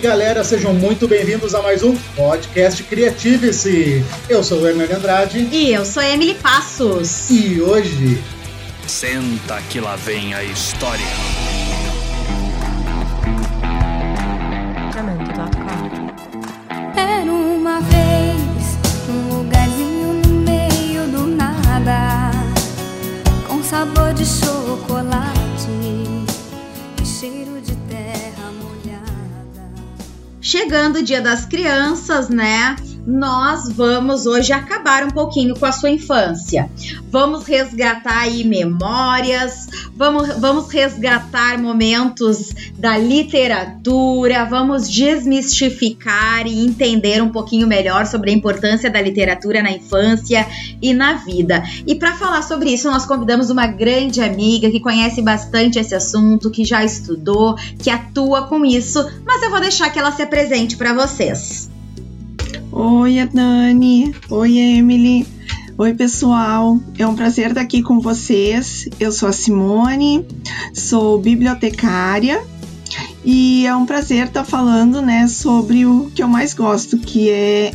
galera, sejam muito bem-vindos a mais um podcast Criative-se. Eu sou o Hernani Andrade. E eu sou Emily Passos. E hoje. Senta que lá vem a história. Era uma vez um lugarzinho no meio do nada, com sabor de chocolate Chegando o Dia das Crianças, né? Nós vamos hoje acabar um pouquinho com a sua infância. Vamos resgatar aí memórias, vamos, vamos resgatar momentos da literatura, vamos desmistificar e entender um pouquinho melhor sobre a importância da literatura na infância e na vida. E para falar sobre isso, nós convidamos uma grande amiga que conhece bastante esse assunto, que já estudou, que atua com isso, mas eu vou deixar que ela se apresente para vocês. Oi, Nani. Oi, Emily. Oi, pessoal. É um prazer estar aqui com vocês. Eu sou a Simone, sou bibliotecária e é um prazer estar falando, né, sobre o que eu mais gosto, que é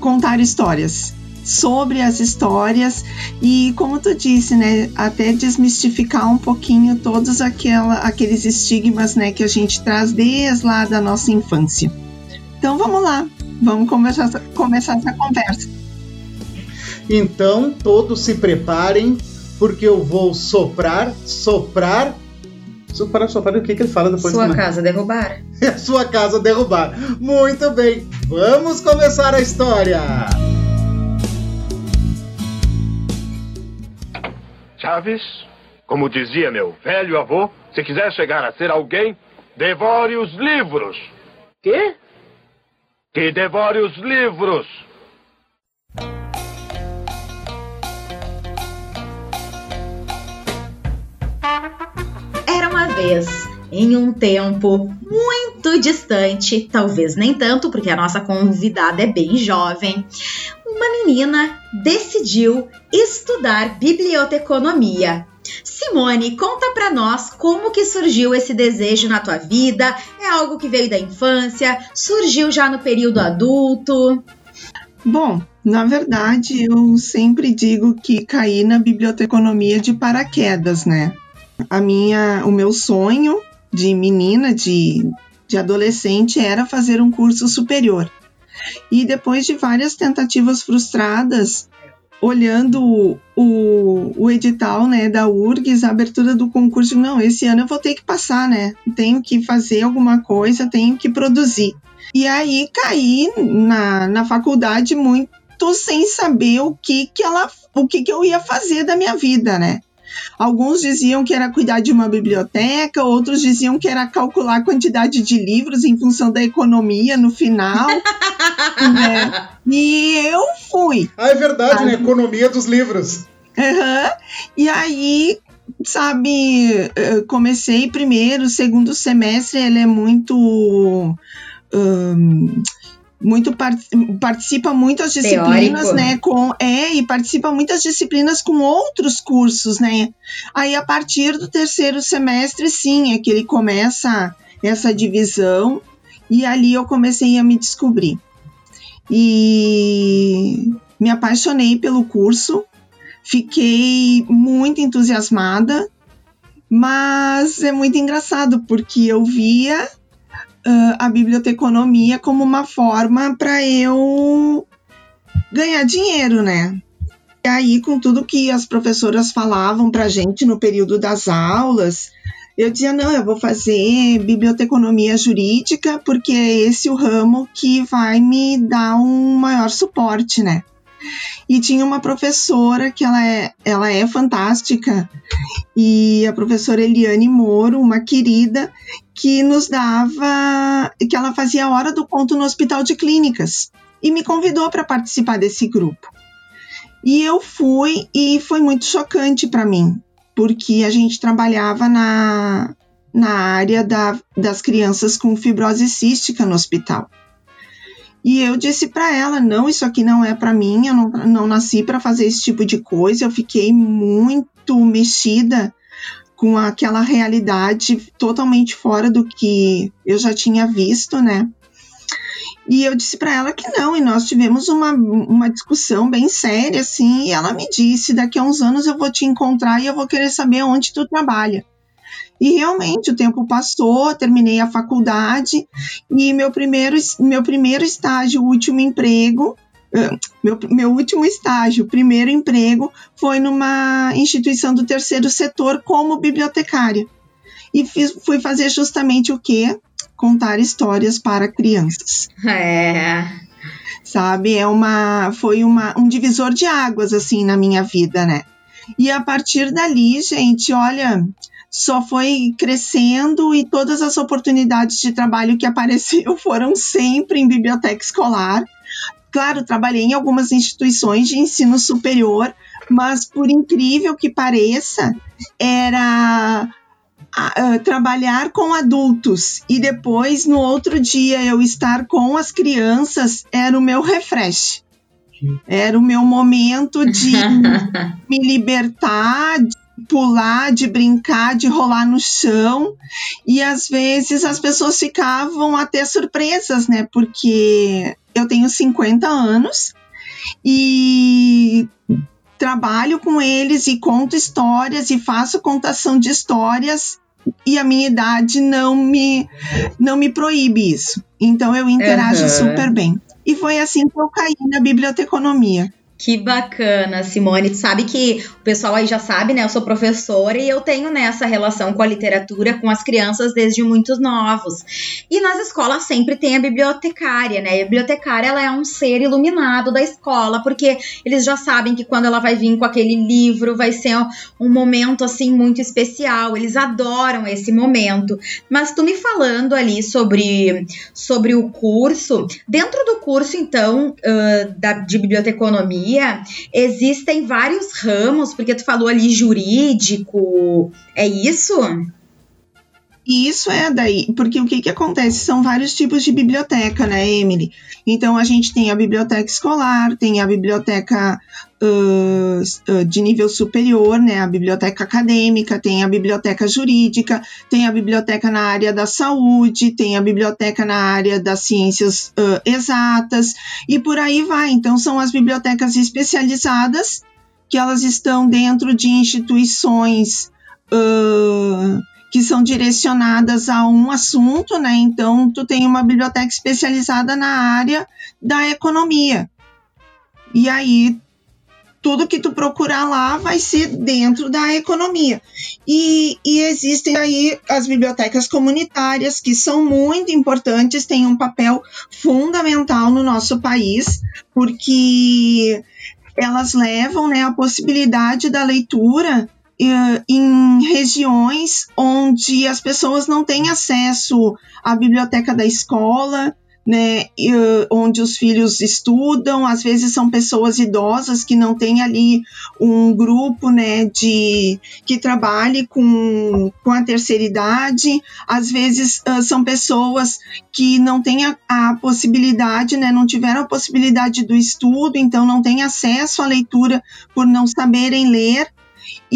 contar histórias. Sobre as histórias e, como tu disse, né, até desmistificar um pouquinho todos aquela, aqueles estigmas, né, que a gente traz desde lá da nossa infância. Então, vamos lá. Vamos começar, começar essa conversa. Então, todos se preparem, porque eu vou soprar, soprar. Soprar, soprar, o que, que ele fala depois? Sua casa derrubar. É sua casa derrubar. Muito bem, vamos começar a história. Chaves, como dizia meu velho avô, se quiser chegar a ser alguém, devore os livros. Quê? Que devore os livros. Era uma vez, em um tempo muito distante, talvez nem tanto, porque a nossa convidada é bem jovem, uma menina decidiu estudar biblioteconomia. Simone, conta pra nós como que surgiu esse desejo na tua vida? É algo que veio da infância? Surgiu já no período adulto? Bom, na verdade, eu sempre digo que caí na biblioteconomia de paraquedas, né? A minha, o meu sonho de menina, de, de adolescente, era fazer um curso superior. E depois de várias tentativas frustradas, olhando o, o edital né, da URGS, a abertura do concurso, não, esse ano eu vou ter que passar, né? Tenho que fazer alguma coisa, tenho que produzir. E aí caí na, na faculdade muito sem saber o que que ela, o que que eu ia fazer da minha vida, né? Alguns diziam que era cuidar de uma biblioteca, outros diziam que era calcular a quantidade de livros em função da economia no final. né? E eu fui. Ah, é verdade, né? Economia dos livros. Uhum. E aí, sabe, comecei primeiro, segundo semestre, ele é muito. Um, muito participa muitas disciplinas, Teórico. né, com é e participa muitas disciplinas com outros cursos, né? Aí a partir do terceiro semestre, sim, é que ele começa essa divisão e ali eu comecei a me descobrir. E me apaixonei pelo curso, fiquei muito entusiasmada, mas é muito engraçado porque eu via uh, a biblioteconomia como uma forma para eu ganhar dinheiro, né? E aí, com tudo que as professoras falavam para gente no período das aulas, eu dizia: não, eu vou fazer biblioteconomia jurídica, porque é esse o ramo que vai me dar um maior suporte, né? E tinha uma professora que ela é, ela é fantástica, e a professora Eliane Moro, uma querida, que nos dava, que ela fazia a hora do conto no Hospital de Clínicas e me convidou para participar desse grupo. E eu fui e foi muito chocante para mim, porque a gente trabalhava na, na área da, das crianças com fibrose cística no hospital. E eu disse para ela: não, isso aqui não é para mim, eu não, não nasci para fazer esse tipo de coisa. Eu fiquei muito mexida com aquela realidade totalmente fora do que eu já tinha visto, né? E eu disse para ela que não, e nós tivemos uma, uma discussão bem séria, assim, e ela me disse: daqui a uns anos eu vou te encontrar e eu vou querer saber onde tu trabalha. E realmente o tempo passou, terminei a faculdade e meu primeiro, meu primeiro estágio, último emprego, meu, meu último estágio, primeiro emprego, foi numa instituição do terceiro setor como bibliotecária. E fiz, fui fazer justamente o quê? Contar histórias para crianças. É. Sabe? É uma. Foi uma, um divisor de águas, assim, na minha vida, né? E a partir dali, gente, olha, só foi crescendo e todas as oportunidades de trabalho que apareceram foram sempre em biblioteca escolar. Claro, trabalhei em algumas instituições de ensino superior, mas por incrível que pareça, era uh, trabalhar com adultos e depois no outro dia eu estar com as crianças era o meu refresh. Era o meu momento de me libertar, pular, de brincar, de rolar no chão. E às vezes as pessoas ficavam até surpresas, né? Porque eu tenho 50 anos e trabalho com eles e conto histórias e faço contação de histórias e a minha idade não me não me proíbe isso. Então eu interajo uhum. super bem. E foi assim que eu caí na biblioteconomia. Que bacana, Simone. Tu sabe que o pessoal aí já sabe, né? Eu sou professora e eu tenho nessa né, relação com a literatura com as crianças desde muitos novos. E nas escolas sempre tem a bibliotecária, né? A bibliotecária ela é um ser iluminado da escola, porque eles já sabem que quando ela vai vir com aquele livro vai ser um momento assim muito especial. Eles adoram esse momento. Mas tu me falando ali sobre, sobre o curso, dentro do curso então uh, da, de biblioteconomia existem vários ramos, porque tu falou ali jurídico, é isso? E isso é daí, porque o que, que acontece? São vários tipos de biblioteca, né, Emily? Então a gente tem a biblioteca escolar, tem a biblioteca uh, de nível superior, né, a biblioteca acadêmica, tem a biblioteca jurídica, tem a biblioteca na área da saúde, tem a biblioteca na área das ciências uh, exatas e por aí vai. Então são as bibliotecas especializadas que elas estão dentro de instituições uh, que são direcionadas a um assunto, né? Então, tu tem uma biblioteca especializada na área da economia. E aí, tudo que tu procurar lá vai ser dentro da economia. E, e, existem aí as bibliotecas comunitárias, que são muito importantes, têm um papel fundamental no nosso país, porque elas levam né, a possibilidade da leitura em regiões onde as pessoas não têm acesso à biblioteca da escola, né, onde os filhos estudam, às vezes são pessoas idosas que não têm ali um grupo, né, de que trabalhe com, com a terceira idade, às vezes uh, são pessoas que não têm a, a, possibilidade, né, não tiveram a possibilidade do estudo, então não têm acesso à leitura por não saberem ler,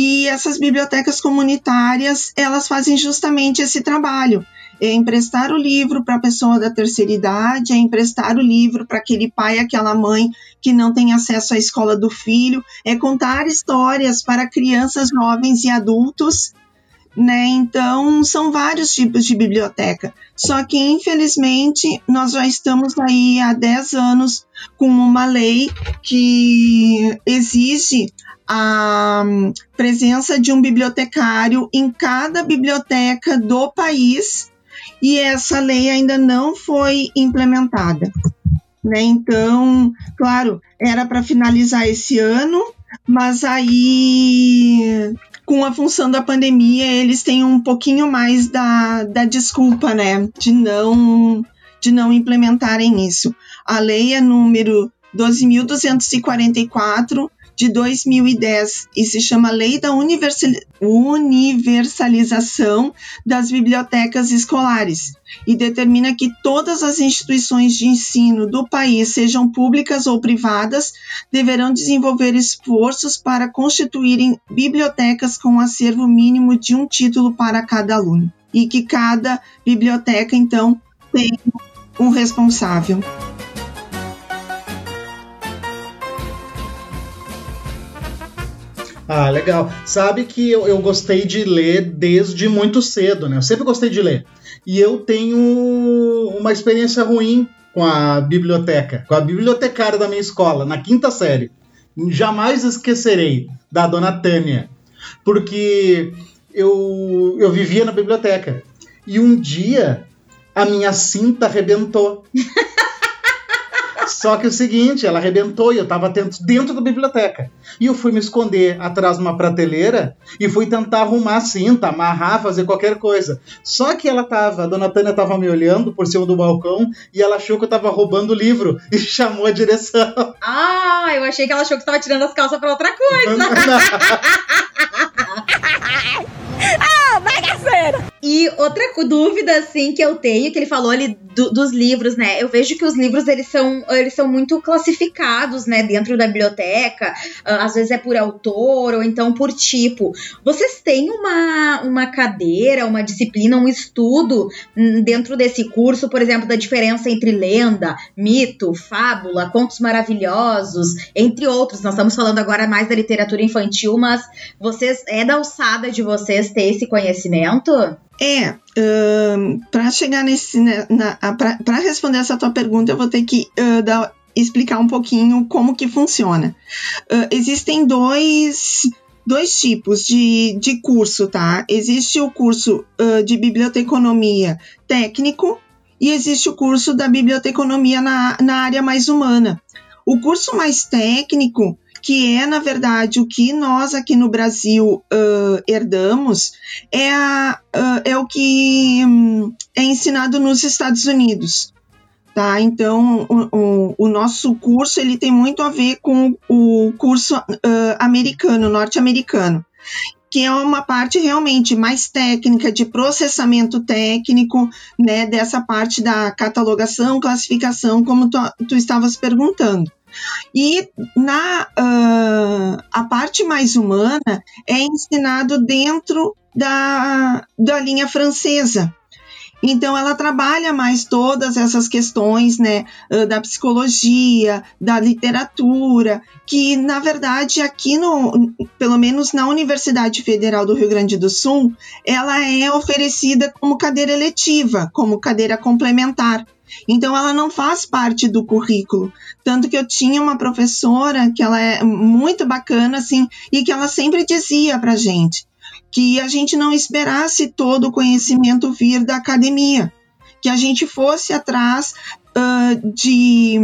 e essas bibliotecas comunitárias, elas fazem justamente esse trabalho. É emprestar o livro para a pessoa da terceira idade, é emprestar o livro para aquele pai, aquela mãe que não tem acesso à escola do filho, é contar histórias para crianças, jovens e adultos, né? Então, são vários tipos de biblioteca. Só que, infelizmente, nós já estamos aí há 10 anos com uma lei que exige a presença de um bibliotecário em cada biblioteca do país e essa lei ainda não foi implementada. Né? Então, claro, era para finalizar esse ano, mas aí, com a função da pandemia, eles têm um pouquinho mais da, da desculpa, né, de não, de não implementarem isso. A lei é número 12.244 de 2010 e se chama Lei da Universalização das Bibliotecas Escolares e determina que todas as instituições de ensino do país, sejam públicas ou privadas, deverão desenvolver esforços para constituírem bibliotecas com um acervo mínimo de um título para cada aluno e que cada biblioteca então tem um responsável. Ah, legal. Sabe que eu, eu gostei de ler desde muito cedo, né? Eu sempre gostei de ler. E eu tenho uma experiência ruim com a biblioteca, com a bibliotecária da minha escola, na quinta série. Jamais esquecerei da dona Tânia, porque eu, eu vivia na biblioteca. E um dia a minha cinta arrebentou. Só que o seguinte, ela arrebentou e eu tava dentro, dentro da biblioteca. E eu fui me esconder atrás de uma prateleira e fui tentar arrumar a cinta, amarrar, fazer qualquer coisa. Só que ela tava, a dona Tânia tava me olhando por cima do balcão e ela achou que eu tava roubando o livro e chamou a direção. Ah, eu achei que ela achou que você tava tirando as calças pra outra coisa. Ah, E outra dúvida, assim, que eu tenho, que ele falou ali do, dos livros, né? Eu vejo que os livros, eles são, eles são muito classificados, né? Dentro da biblioteca. Uh, às vezes é por autor ou então por tipo. Vocês têm uma, uma cadeira, uma disciplina, um estudo dentro desse curso, por exemplo, da diferença entre lenda, mito, fábula, contos maravilhosos, entre outros. Nós estamos falando agora mais da literatura infantil, mas vocês, é da alçada de vocês ter esse conhecimento? É, um, para chegar nesse. Né, para responder essa tua pergunta, eu vou ter que uh, dar, explicar um pouquinho como que funciona. Uh, existem dois, dois tipos de, de curso, tá? Existe o curso uh, de biblioteconomia técnico e existe o curso da biblioteconomia na, na área mais humana. O curso mais técnico que é, na verdade, o que nós aqui no Brasil uh, herdamos, é, a, uh, é o que um, é ensinado nos Estados Unidos. Tá? Então, o, o, o, nosso curso ele tem muito a ver com o curso uh, americano, norte-americano que é uma parte realmente mais técnica, de processamento técnico, né, dessa parte da catalogação, classificação, como tu, tu estavas perguntando. E na uh, a parte mais humana é ensinado dentro da, da linha francesa. Então ela trabalha mais todas essas questões, né, da psicologia, da literatura, que na verdade aqui no, pelo menos na Universidade Federal do Rio Grande do Sul, ela é oferecida como cadeira eletiva, como cadeira complementar. Então ela não faz parte do currículo. Tanto que eu tinha uma professora que ela é muito bacana, assim, e que ela sempre dizia pra gente que a gente não esperasse todo o conhecimento vir da academia, que a gente fosse atrás uh, de,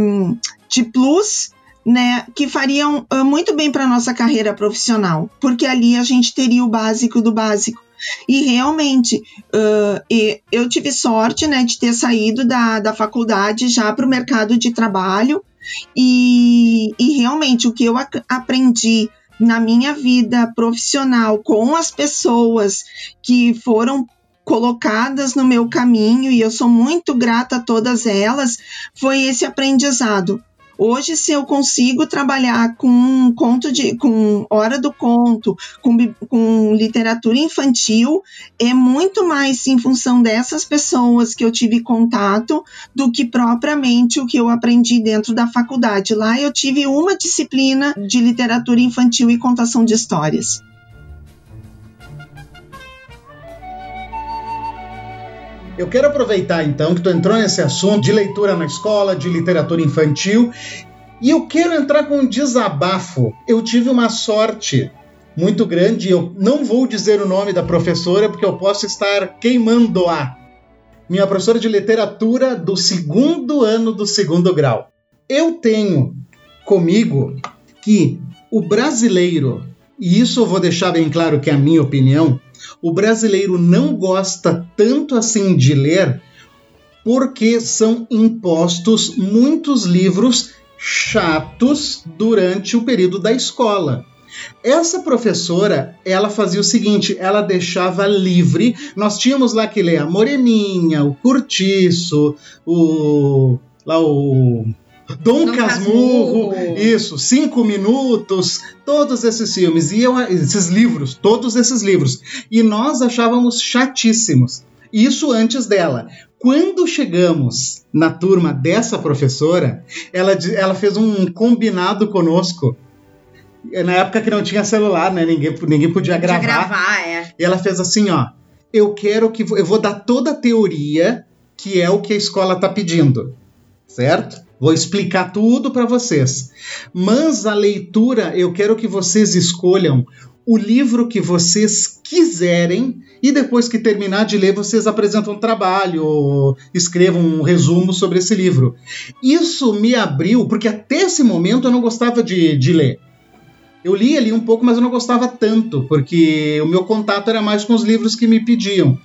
de plus né, que fariam uh, muito bem para nossa carreira profissional, porque ali a gente teria o básico do básico. E realmente, uh, eu tive sorte né, de ter saído da, da faculdade já para o mercado de trabalho, e, e realmente o que eu aprendi na minha vida profissional com as pessoas que foram colocadas no meu caminho e eu sou muito grata a todas elas, foi esse aprendizado. Hoje, se eu consigo trabalhar com conto de, com hora do conto, com, com literatura infantil, é muito mais em função dessas pessoas que eu tive contato do que propriamente o que eu aprendi dentro da faculdade. Lá eu tive uma disciplina de literatura infantil e contação de histórias. Eu quero aproveitar então que tu entrou nesse assunto de leitura na escola, de literatura infantil, e eu quero entrar com um desabafo. Eu tive uma sorte muito grande, eu não vou dizer o nome da professora porque eu posso estar queimando-a. Minha professora de literatura do segundo ano do segundo grau. Eu tenho comigo que o brasileiro, e isso eu vou deixar bem claro que é a minha opinião, o brasileiro não gosta tanto assim de ler porque são impostos muitos livros chatos durante o período da escola. Essa professora, ela fazia o seguinte, ela deixava livre. Nós tínhamos lá que ler a Moreninha, o Curtiço, o lá o Dom, Dom Casmurro, Casmurro, isso, Cinco Minutos, todos esses filmes, e eu, esses livros, todos esses livros. E nós achávamos chatíssimos. Isso antes dela. Quando chegamos na turma dessa professora, ela, ela fez um combinado conosco. Na época que não tinha celular, né? Ninguém, ninguém podia gravar. Podia gravar, é. E ela fez assim, ó. Eu quero que. Eu vou dar toda a teoria que é o que a escola tá pedindo. Certo? Vou explicar tudo para vocês. Mas a leitura, eu quero que vocês escolham o livro que vocês quiserem e depois que terminar de ler, vocês apresentam um trabalho ou escrevam um resumo sobre esse livro. Isso me abriu, porque até esse momento eu não gostava de, de ler. Eu li ali um pouco, mas eu não gostava tanto, porque o meu contato era mais com os livros que me pediam.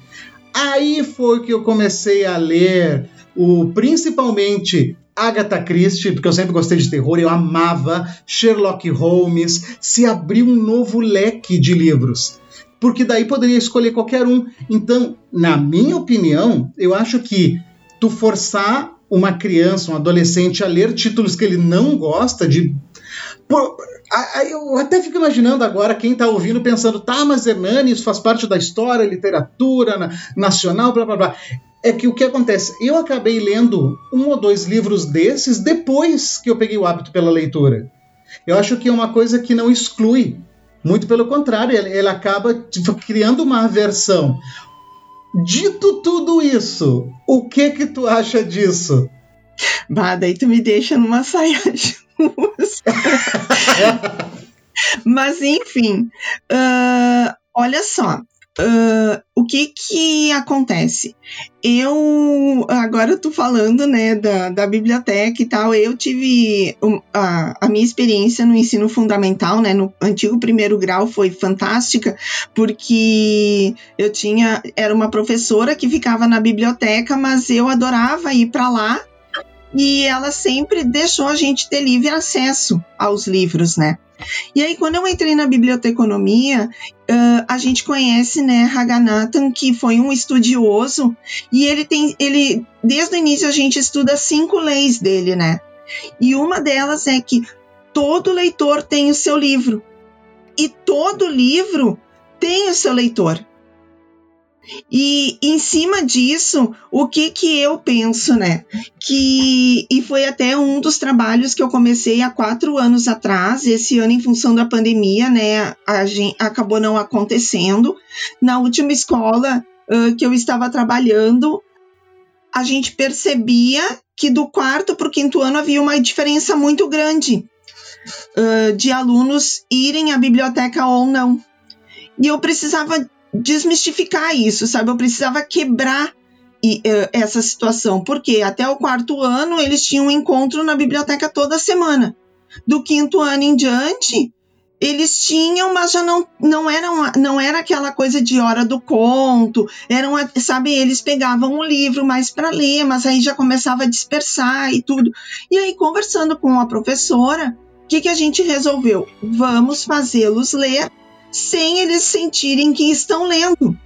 Aí foi que eu comecei a ler o principalmente Agatha Christie, porque eu sempre gostei de terror, eu amava Sherlock Holmes, se abriu um novo leque de livros. Porque daí poderia escolher qualquer um. Então, na minha opinião, eu acho que tu forçar uma criança, um adolescente a ler títulos que ele não gosta de. eu até fico imaginando agora quem está ouvindo pensando, tá, mas Hernani, isso faz parte da história, literatura nacional, blá blá blá é que o que acontece? Eu acabei lendo um ou dois livros desses depois que eu peguei o hábito pela leitura. Eu acho que é uma coisa que não exclui. Muito pelo contrário, ele, acaba tipo, criando uma aversão. Dito tudo isso, o que que tu acha disso? Bah, daí tu me deixa numa saia justa. Mas enfim, uh, olha só, Uh, o que que acontece? Eu, agora eu tô falando, né, da, da biblioteca e tal, eu tive um, a, a minha experiência no ensino fundamental, né, no antigo primeiro grau foi fantástica, porque eu tinha, era uma professora que ficava na biblioteca, mas eu adorava ir para lá e ela sempre deixou a gente ter livre acesso aos livros, né? E aí, quando eu entrei na biblioteconomia, uh, a gente conhece, né, Haganathan, que foi um estudioso, e ele tem, ele, desde o início a gente estuda cinco leis dele, né? E uma delas é que todo leitor tem o seu livro. E todo livro tem o seu leitor. E em cima disso, o que que eu penso, né? Que e foi até um dos trabalhos que eu comecei há quatro anos atrás. Esse ano, em função da pandemia, né, a gente acabou não acontecendo. Na última escola uh, que eu estava trabalhando, a gente percebia que do quarto para o quinto ano havia uma diferença muito grande uh, de alunos irem à biblioteca ou não. E eu precisava desmistificar isso, sabe? Eu precisava quebrar e, uh, essa situação, porque até o quarto ano eles tinham um encontro na biblioteca toda semana. Do quinto ano em diante, eles tinham, mas já não, não, era, uma, não era aquela coisa de hora do conto, eram, sabe, eles pegavam um livro mais para ler, mas aí já começava a dispersar e tudo. E aí, conversando com a professora, o que, que a gente resolveu? Vamos fazê-los ler sem eles sentirem que estão lendo.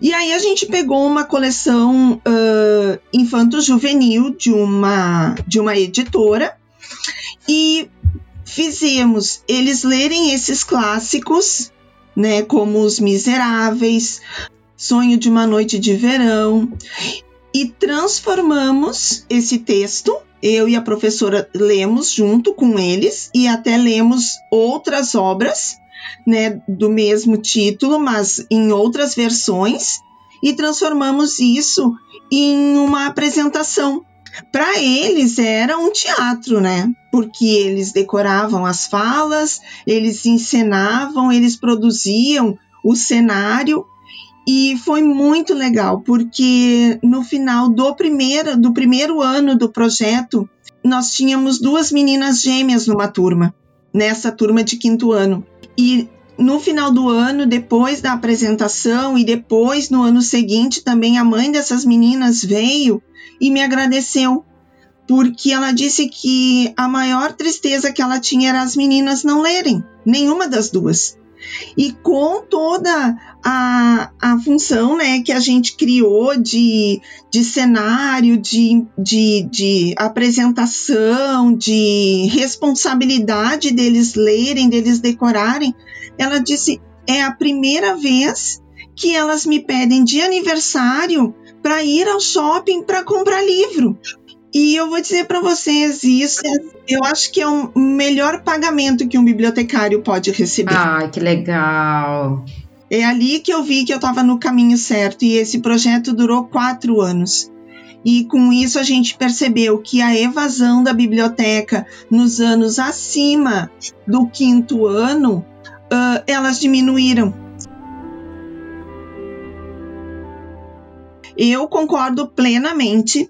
E aí a gente pegou uma coleção uh, infanto-juvenil de uma, de uma editora e fizemos eles lerem esses clássicos, né, como Os Miseráveis, Sonho de uma Noite de Verão, e transformamos esse texto. Eu e a professora lemos junto com eles e até lemos outras obras né, do mesmo título, mas em outras versões, e transformamos isso em uma apresentação. Para eles era um teatro, né? Porque eles decoravam as falas, eles encenavam, eles produziam o cenário e foi muito legal, porque no final do primeiro, do primeiro ano do projeto, nós tínhamos duas meninas gêmeas numa turma, nessa turma de quinto ano. E no final do ano, depois da apresentação e depois no ano seguinte, também a mãe dessas meninas veio e me agradeceu porque ela disse que a maior tristeza que ela tinha era as meninas não lerem, nenhuma das duas. E com toda a, a função né, que a gente criou de, de cenário, de, de, de apresentação, de responsabilidade deles lerem, deles decorarem, ela disse: é a primeira vez que elas me pedem de aniversário para ir ao shopping para comprar livro. E eu vou dizer para vocês, isso eu acho que é o melhor pagamento que um bibliotecário pode receber. Ai, que legal. É ali que eu vi que eu estava no caminho certo e esse projeto durou quatro anos. E com isso a gente percebeu que a evasão da biblioteca nos anos acima do quinto ano, uh, elas diminuíram. Eu concordo plenamente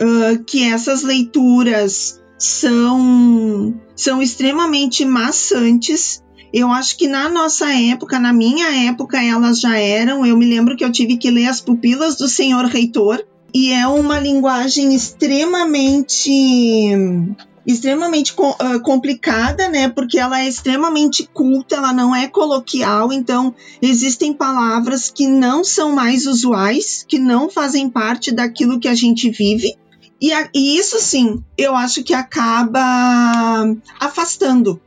uh, que essas leituras são, são extremamente maçantes. Eu acho que na nossa época, na minha época, elas já eram. Eu me lembro que eu tive que ler As Pupilas do Senhor Reitor, e é uma linguagem extremamente extremamente complicada, né? Porque ela é extremamente culta, ela não é coloquial, então existem palavras que não são mais usuais, que não fazem parte daquilo que a gente vive. E, a, e isso sim, eu acho que acaba afastando.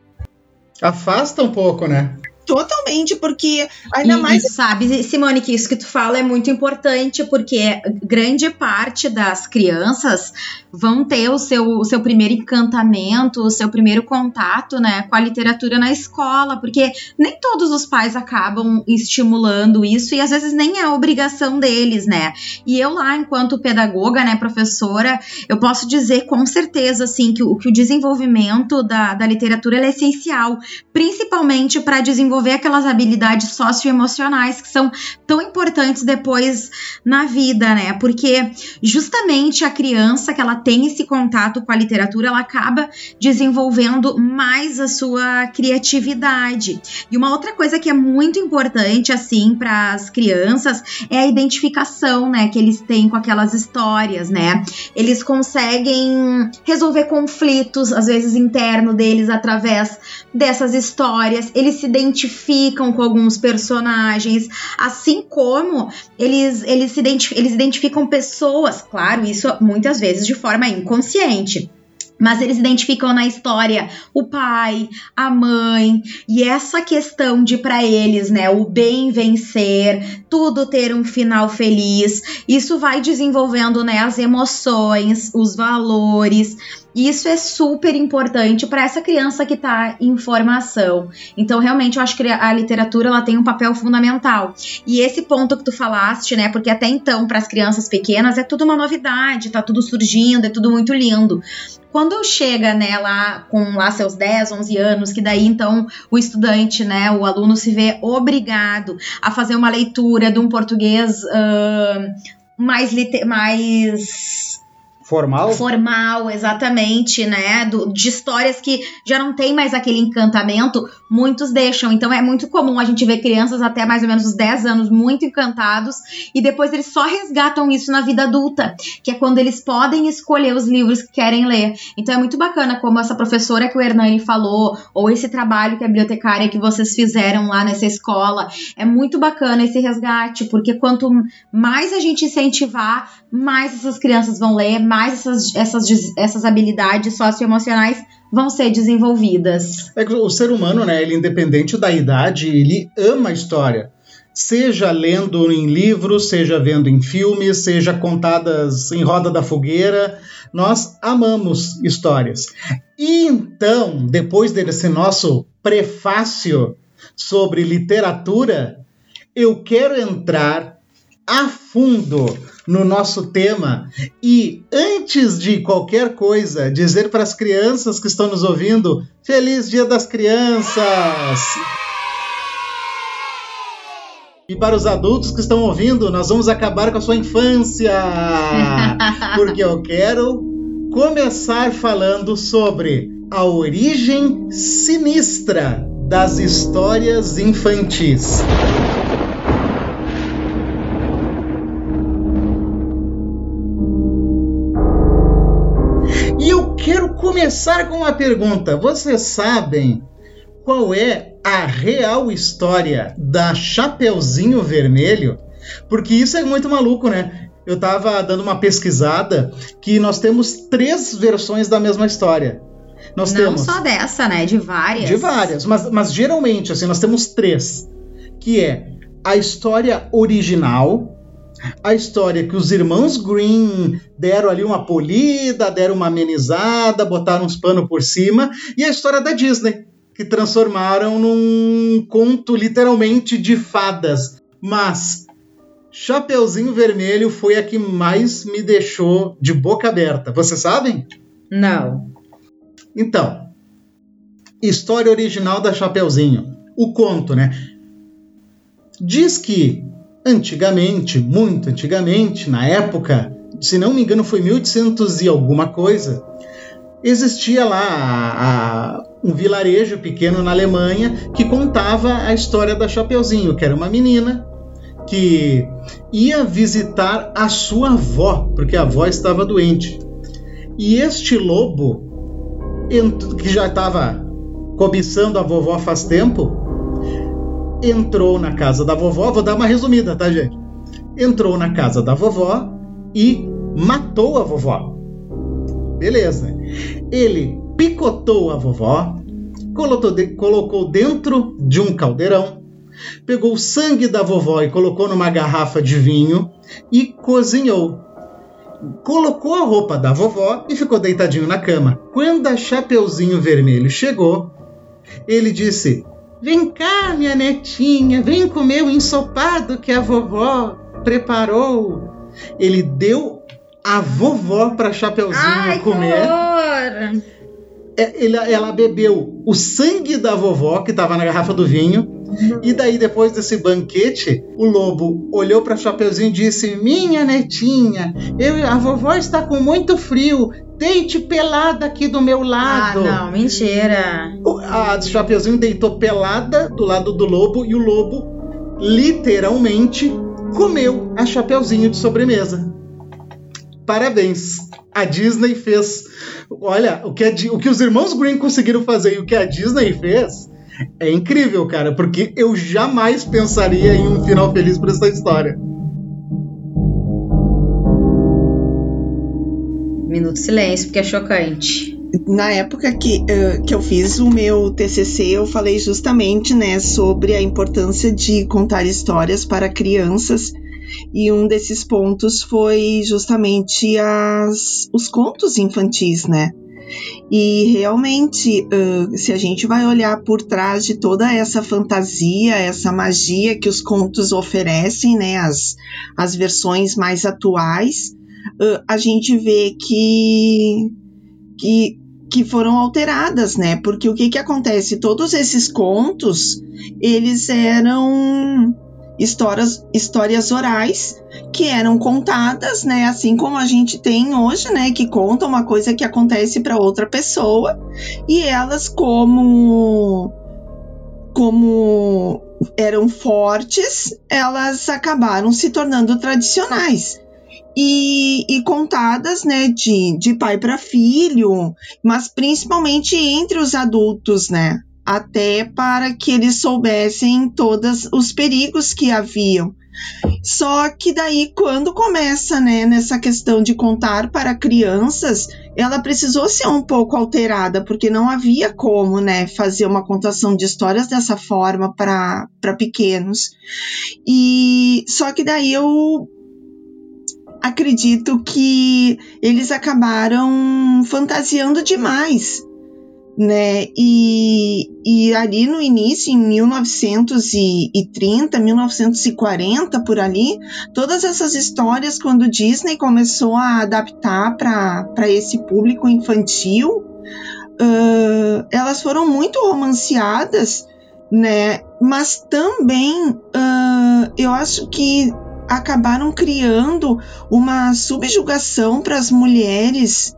Afasta um pouco, né? Totalmente, porque ainda e, mais. E sabe, Simone, que isso que tu fala é muito importante, porque grande parte das crianças vão ter o seu, o seu primeiro encantamento, o seu primeiro contato né, com a literatura na escola, porque nem todos os pais acabam estimulando isso e às vezes nem é obrigação deles, né? E eu lá, enquanto pedagoga, né, professora, eu posso dizer com certeza, assim, que o, que o desenvolvimento da, da literatura é essencial, principalmente para desenvolver desenvolver aquelas habilidades socioemocionais que são tão importantes depois na vida, né? Porque justamente a criança que ela tem esse contato com a literatura, ela acaba desenvolvendo mais a sua criatividade. E uma outra coisa que é muito importante assim para as crianças é a identificação, né, que eles têm com aquelas histórias, né? Eles conseguem resolver conflitos às vezes interno deles através dessas histórias. Eles se identificam identificam com alguns personagens, assim como eles, eles, se identificam, eles identificam pessoas, claro, isso muitas vezes de forma inconsciente. Mas eles identificam na história o pai, a mãe, e essa questão de para eles, né, o bem vencer, tudo ter um final feliz, isso vai desenvolvendo, né, as emoções, os valores. E isso é super importante para essa criança que está em formação. Então, realmente, eu acho que a literatura ela tem um papel fundamental. E esse ponto que tu falaste, né? Porque até então, para as crianças pequenas, é tudo uma novidade, tá tudo surgindo, é tudo muito lindo. Quando chega, né, lá com lá seus 10, 11 anos, que daí então o estudante, né, o aluno se vê obrigado a fazer uma leitura de um português uh, mais, mais Formal? Formal, exatamente, né? Do, de histórias que já não tem mais aquele encantamento, muitos deixam. Então é muito comum a gente ver crianças até mais ou menos os 10 anos muito encantados e depois eles só resgatam isso na vida adulta, que é quando eles podem escolher os livros que querem ler. Então é muito bacana como essa professora que o Hernani falou, ou esse trabalho que a bibliotecária que vocês fizeram lá nessa escola. É muito bacana esse resgate, porque quanto mais a gente incentivar, mais essas crianças vão ler, mais essas, essas, essas habilidades socioemocionais vão ser desenvolvidas. É que o ser humano, né, ele independente da idade, ele ama a história. Seja lendo em livros, seja vendo em filmes, seja contadas em roda da fogueira, nós amamos histórias. E então, depois desse nosso prefácio sobre literatura, eu quero entrar a fundo no nosso tema. E antes de qualquer coisa, dizer para as crianças que estão nos ouvindo: Feliz Dia das Crianças! E para os adultos que estão ouvindo, nós vamos acabar com a sua infância! Porque eu quero começar falando sobre a origem sinistra das histórias infantis. Começar com uma pergunta. Vocês sabem qual é a real história da Chapeuzinho Vermelho? Porque isso é muito maluco, né? Eu tava dando uma pesquisada que nós temos três versões da mesma história. Nós Não temos só dessa, né? De várias. de várias, mas, mas geralmente assim nós temos três, que é a história original, a história que os irmãos Green deram ali uma polida, deram uma amenizada, botaram uns panos por cima, e a história da Disney, que transformaram num conto literalmente de fadas. Mas Chapeuzinho Vermelho foi a que mais me deixou de boca aberta. Vocês sabem? Não. Então, história original da Chapeuzinho. O conto, né? Diz que antigamente, muito antigamente, na época, se não me engano foi 1800 e alguma coisa, existia lá a- a- um vilarejo pequeno na Alemanha que contava a história da Chapeuzinho, que era uma menina que ia visitar a sua avó, porque a avó estava doente. E este lobo, que já estava cobiçando a vovó faz tempo, entrou na casa da vovó. Vou dar uma resumida, tá, gente? Entrou na casa da vovó e matou a vovó. Beleza. Ele picotou a vovó, colocou, de- colocou dentro de um caldeirão, pegou o sangue da vovó e colocou numa garrafa de vinho e cozinhou. Colocou a roupa da vovó e ficou deitadinho na cama. Quando a Chapeuzinho Vermelho chegou, ele disse: Vem cá, minha netinha, vem comer o ensopado que a vovó preparou. Ele deu a vovó para Chapeuzinho Ai, comer. É, ele- ela bebeu o sangue da vovó que estava na garrafa do vinho. E daí, depois desse banquete, o lobo olhou para Chapeuzinho e disse: Minha netinha, eu, a vovó está com muito frio. Deite pelada aqui do meu Ah, lado. não, mentira. A Chapeuzinho deitou pelada do lado do lobo e o lobo literalmente comeu a Chapeuzinho de sobremesa. Parabéns! A Disney fez. Olha, o que, a o que os irmãos Green conseguiram fazer e o que a Disney fez é incrível, cara, porque eu jamais pensaria em um final feliz para essa história. Silêncio, porque é chocante. Na época que, eh, que eu fiz o meu TCC, eu falei justamente né, sobre a importância de contar histórias para crianças. E um desses pontos foi justamente as, os contos infantis, né? E realmente, eh, se a gente vai olhar por trás de toda essa fantasia, essa magia que os contos oferecem, né? As, as versões mais atuais, eh, a gente vê que que, que foram alteradas, né? Porque o que que acontece? Todos esses contos, eles eram histórias, histórias orais que eram contadas, né? Assim como a gente tem hoje, né? Que conta uma coisa que acontece para outra pessoa e elas como como eram fortes, elas acabaram se tornando tradicionais e, e contadas, né, de, de pai para filho, mas principalmente entre os adultos, né, até para que eles soubessem todos os perigos que haviam. Só que daí, quando começa, né, nessa questão de contar para crianças, ela precisou ser um pouco alterada, porque não havia como, né, fazer uma contação de histórias dessa forma para pequenos. E só que daí eu acredito que eles acabaram fantasiando demais, né? E, e ali no início, em 1930, 1940, por ali, todas essas histórias, quando Disney começou a adaptar para esse público infantil, uh, elas foram muito romanceadas, né? Mas também uh, eu acho que acabaram criando uma subjugação para as mulheres,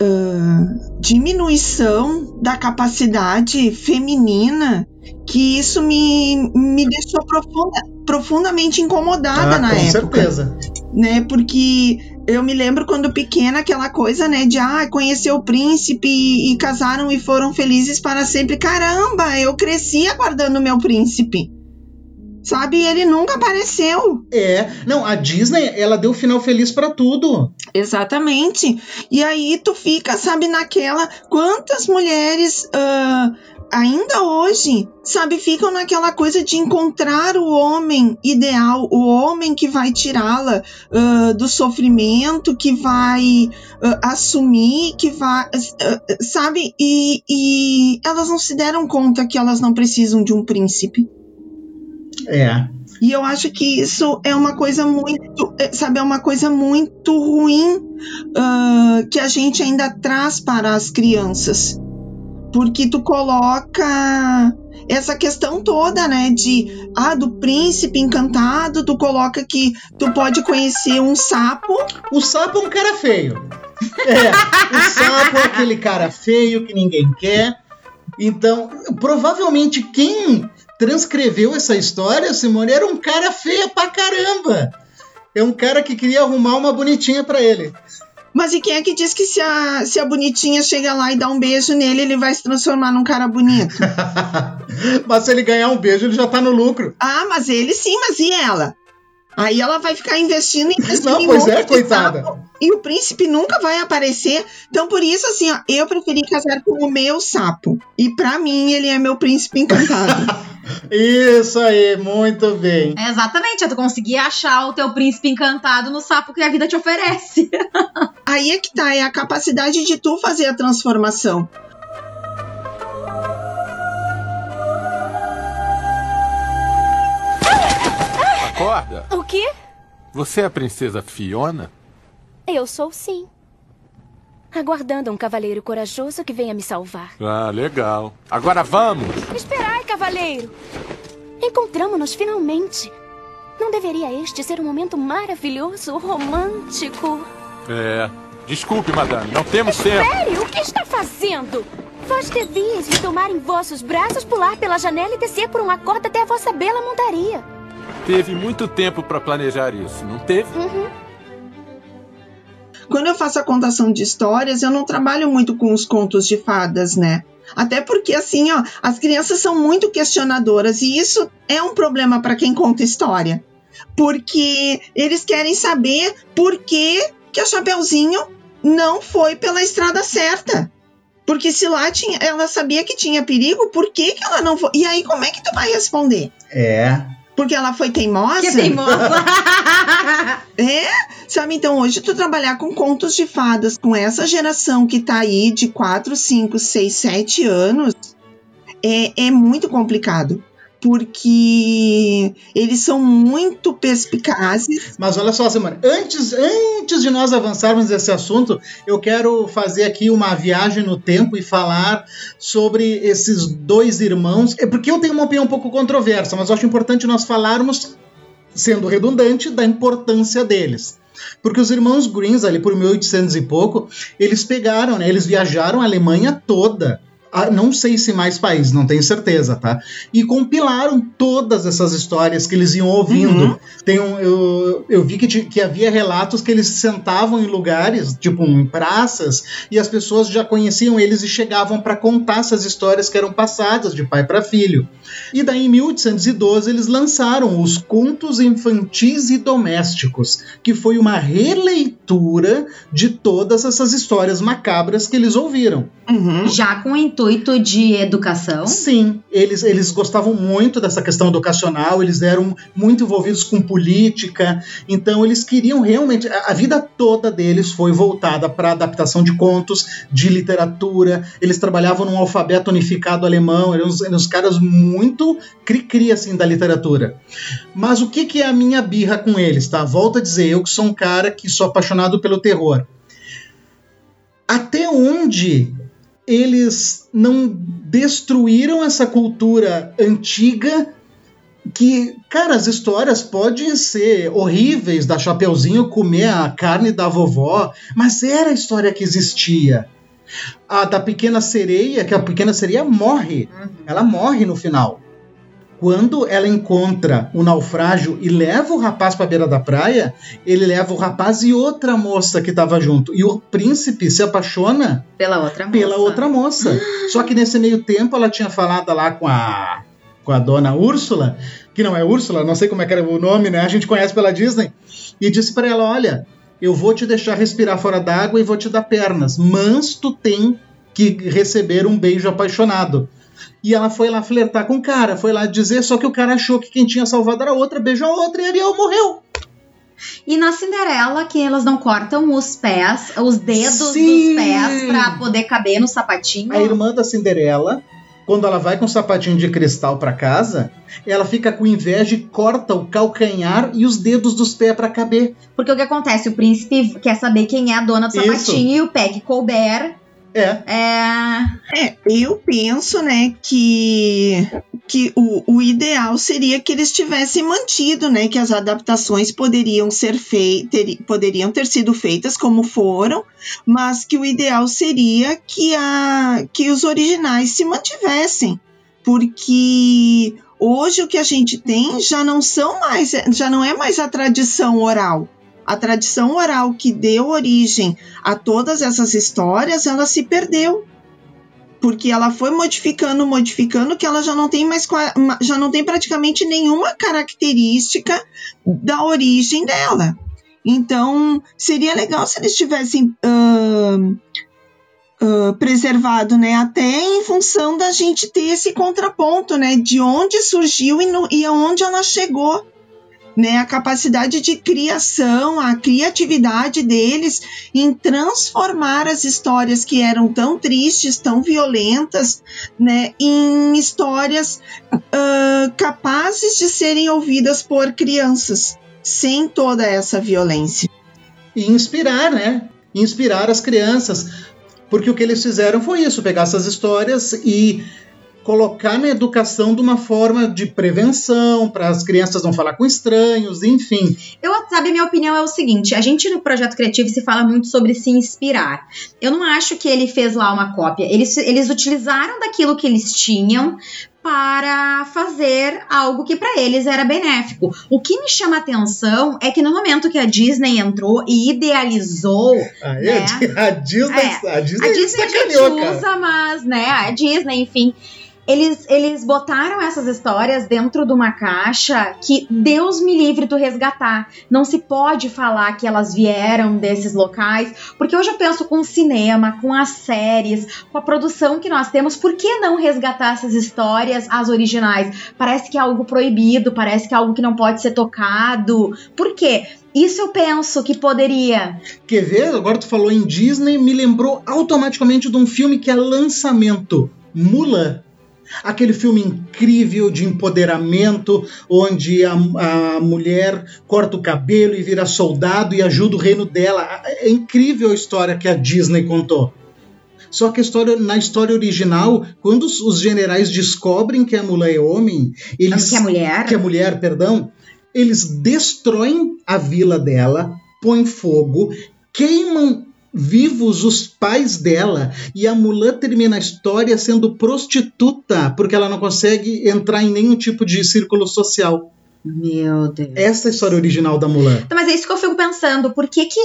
uh, diminuição da capacidade feminina, que isso me, me deixou profunda, profundamente incomodada Ah, na com época certeza. né? Porque Eu me lembro quando pequena aquela coisa, né, de ah, conhecer o príncipe e, e casaram e foram felizes para sempre. Caramba, eu cresci aguardando o meu príncipe. Sabe, ele nunca apareceu. É, não, a Disney, ela deu final feliz pra tudo. Exatamente. E aí tu fica, sabe, naquela. Quantas mulheres ah, ainda hoje, sabe, ficam naquela coisa de encontrar o homem ideal, o homem que vai tirá-la ah, do sofrimento, que vai ah, assumir, que vai. sabe, e, e elas não se deram conta que elas não precisam de um príncipe. É. E eu acho que isso é uma coisa muito, é, sabe, é uma coisa muito ruim ah, que a gente ainda traz para as crianças. Porque tu coloca essa questão toda, né, de ah, do príncipe encantado, tu coloca que tu pode conhecer um sapo. O sapo é um cara feio. É, o sapo é aquele cara feio que ninguém quer. Então, provavelmente quem transcreveu essa história, Simone, era um cara feio pra caramba. É um cara que queria arrumar uma bonitinha pra ele. Mas e quem é que diz que se a, se a bonitinha chega lá e dá um beijo nele, ele vai se transformar num cara bonito? Mas se ele ganhar um beijo, ele já tá no lucro. Ah, mas ele sim, mas e ela? Aí ela vai ficar investindo, investindo Não, em pois é, coitada. sapo, E o príncipe nunca vai aparecer. Então, por isso, assim, ó, eu preferi casar com o meu sapo. E pra mim, ele é meu príncipe encantado. Isso aí, muito bem. É, exatamente, é tu conseguir achar o teu príncipe encantado no sapo que a vida te oferece. Aí é que tá, é a capacidade de tu fazer a transformação. Acorda! O quê? Você é a princesa Fiona? Eu sou sim. Aguardando um cavaleiro corajoso que venha me salvar. Ah, legal. Agora vamos! Esperai, cavaleiro! Encontramos-nos finalmente. Não deveria este ser um momento maravilhoso, romântico? É. Desculpe, madame, não temos tempo. Espere, o que está fazendo? Vós devias me tomar em vossos braços, pular pela janela e descer por uma corda até a vossa bela montaria. Teve muito tempo para planejar isso, não teve? Uhum. Quando eu faço a contação de histórias, eu não trabalho muito com os contos de fadas, né? Até porque, assim, ó, as crianças são muito questionadoras e isso é um problema para quem conta história. Porque eles querem saber por que, que a Chapeuzinho não foi pela estrada certa. Porque se lá tinha, ela sabia que tinha perigo, por que, que ela não foi? E aí, como é que tu vai responder? É. Porque ela foi teimosa? Que teimosa. É, sabe? Então, hoje tu trabalhar com contos de fadas com essa geração que tá aí de 4, 5, 6, 7 anos é, é muito complicado. Porque eles são muito perspicazes. Mas olha só, Simone, antes, antes de nós avançarmos nesse assunto, eu quero fazer aqui uma viagem no tempo e falar sobre esses dois irmãos. É porque eu tenho uma opinião um pouco controversa, mas eu acho importante nós falarmos, sendo redundante, da importância deles. Porque os irmãos Greens, ali por 1800 e pouco, eles pegaram, né? Eles viajaram a Alemanha toda. A- não sei se mais países, não tenho certeza, tá? E compilaram todas essas histórias que eles iam ouvindo. Uhum. Tem um, eu, eu vi que, que havia relatos que eles se sentavam em lugares, tipo em praças, e as pessoas já conheciam eles e chegavam para contar essas histórias que eram passadas de pai para filho. E daí, em 1812, eles lançaram os Contos Infantis e Domésticos, que foi uma releitura de todas essas histórias macabras que eles ouviram. Uhum. Já com o intuito de educação. Sim, eles, eles gostavam muito dessa questão educacional, eles eram muito envolvidos com política, então eles queriam realmente. A, a vida toda deles foi voltada para adaptação de contos, de literatura, eles trabalhavam num alfabeto unificado alemão, eram uns, eram uns caras muito cri-cri assim da literatura. Mas o que, que é a minha birra com eles, tá? Volto a dizer, eu que sou um cara que sou apaixonado pelo terror. Até onde eles não destruíram essa cultura antiga que, cara, as histórias podem ser horríveis da Chapeuzinho comer a carne da vovó, mas era a história que existia. A da pequena sereia, que a pequena sereia morre. Ela morre no final. Quando ela encontra o naufrágio e leva o rapaz para a beira da praia, ele leva o rapaz e outra moça que estava junto. E o príncipe se apaixona Pela outra moça. pela outra moça. Só que nesse meio tempo ela tinha falado lá com a com a dona Úrsula, que não é Úrsula, não sei como é que era o nome, né? A gente conhece pela Disney, e disse para ela, olha, eu vou te deixar respirar fora d'água e vou te dar pernas, mas tu tem que receber um beijo apaixonado. E ela foi lá flertar com o cara, foi lá dizer, só que o cara achou que quem tinha salvado era outra, beijou a outra e Ariel morreu. E na Cinderela, que elas não cortam os pés, os dedos Sim. dos pés pra poder caber no sapatinho. A irmã da Cinderela, quando ela vai com o sapatinho de cristal pra casa, ela fica com inveja e corta o calcanhar e os dedos dos pés pra caber. Porque o que acontece? O príncipe quer saber quem é a dona do Isso. sapatinho e o Peg couber É, é. É, eu penso, né, que, que o, o ideal seria que eles tivessem mantido, né, que as adaptações poderiam ser feitas, poderiam ter sido feitas como foram, mas que o ideal seria que, a, que os originais se mantivessem, porque hoje o que a gente tem já não são mais, já não é mais a tradição oral. A tradição oral que deu origem a todas essas histórias, ela se perdeu porque ela foi modificando, modificando, que ela já não tem mais, já não tem praticamente nenhuma característica da origem dela. Então, seria legal se eles tivessem ahn, ah, preservado, né? Até em função da gente ter esse contraponto, né? De onde surgiu e, no, e aonde ela chegou. Né, a capacidade de criação, a criatividade deles em transformar as histórias que eram tão tristes, tão violentas, né, em histórias ah, capazes de serem ouvidas por crianças, sem toda essa violência. e inspirar, né? Inspirar as crianças. Porque o que eles fizeram foi isso: pegar essas histórias e colocar na educação de uma forma de prevenção, para as crianças não falar com estranhos, enfim. Eu, sabe, minha opinião é o seguinte: a gente no projeto criativo se fala muito sobre se inspirar. Eu não acho que ele fez lá uma cópia. Eles, eles utilizaram daquilo que eles tinham para fazer algo que para eles era benéfico. O que me chama atenção é que no momento que a Disney entrou e idealizou Aí Né? a Disney, É. a Disney, a Disney a gente cara. usa, mas, né, a Disney, enfim. Eles, eles botaram essas histórias dentro de uma caixa que Deus me livre do resgatar. Não se pode falar que elas vieram desses locais, porque hoje eu penso com o cinema, com as séries, com a produção que nós temos, por que não resgatar essas histórias, as originais? Parece que é algo proibido, parece que é algo que não pode ser tocado. Por quê? Isso eu penso que poderia. Quer ver? Agora tu falou em Disney, me lembrou automaticamente de um filme que é lançamento. Mulan. Aquele filme incrível de empoderamento, onde a, a mulher corta o cabelo e vira soldado e ajuda o reino dela. É incrível a história que a Disney contou. Só que a história, na história original, quando os, os generais descobrem que a Mulan é homem, eles Que é mulher? que é mulher, perdão, eles destroem a vila dela, põem fogo, queimam vivos os pais dela e a Mulan termina a história sendo prostituta porque ela não consegue entrar em nenhum tipo de círculo social. Meu Deus. Essa é a história original da Mulan. Então, mas é isso que eu fico pensando. Por que, que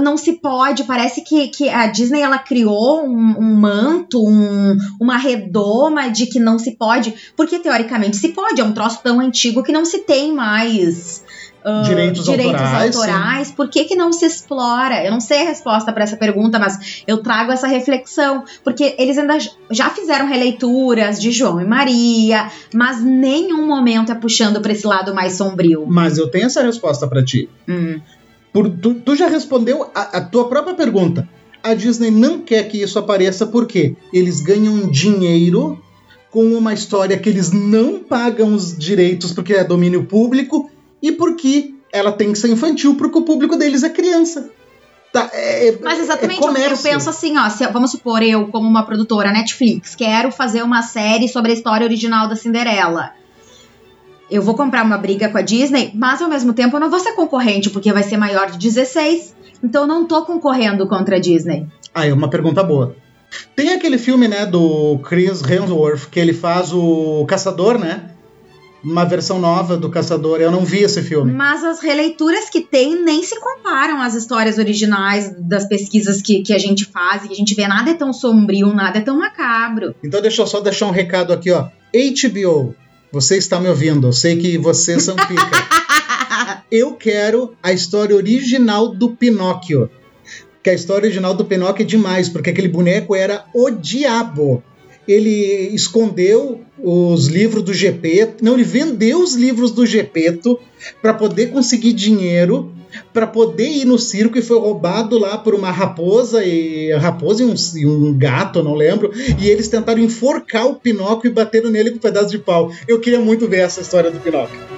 não se pode? Parece que, que a Disney ela criou um, um manto, um- uma redoma de que não se pode. Porque teoricamente se pode. É um troço tão antigo que não se tem mais. Uh, Direitos autorais, sim. autorais. Por que, que não se explora? Eu não sei a resposta para essa pergunta, mas eu trago essa reflexão. Porque eles ainda já fizeram releituras de João e Maria, mas nenhum momento é puxando para esse lado mais sombrio. Mas eu tenho essa resposta pra ti. Hum. Por- tu, tu já respondeu a, a tua própria pergunta. A Disney não quer que isso apareça porque eles ganham dinheiro com uma história que eles não pagam os direitos porque é domínio público e porque ela tem que ser infantil porque o público deles é criança. Tá, é, é- Mas exatamente, é eu- penso assim, ó, se- vamos supor, eu, como uma produtora Netflix, quero fazer uma série sobre a história original da Cinderela. Eu vou comprar uma briga com a Disney, mas ao mesmo tempo eu não vou ser concorrente, porque vai ser maior de 16. Então eu não tô concorrendo contra a Disney. Ah, é uma pergunta boa. Tem aquele filme, né, do Chris Hemsworth, que ele faz o caçador, né? Uma versão nova do Caçador. Eu não vi esse filme. Mas as releituras que tem nem se comparam às histórias originais das pesquisas que, que a gente faz, que a gente vê nada é tão sombrio, nada é tão macabro. Então deixa eu só deixar um recado aqui, ó. HBO, você está me ouvindo, eu sei que vocês são pica. eu quero a história original do Pinóquio. Que a história original do Pinóquio é demais, porque aquele boneco era o diabo ele escondeu os livros do Gepeto, não, ele vendeu os livros do Gepeto para poder conseguir dinheiro, para poder ir no circo e foi roubado lá por uma raposa e raposa e um, e um, gato, não lembro, e eles tentaram enforcar o Pinóquio e bateram nele com um pedaço de pau. Eu queria muito ver essa história do Pinóquio.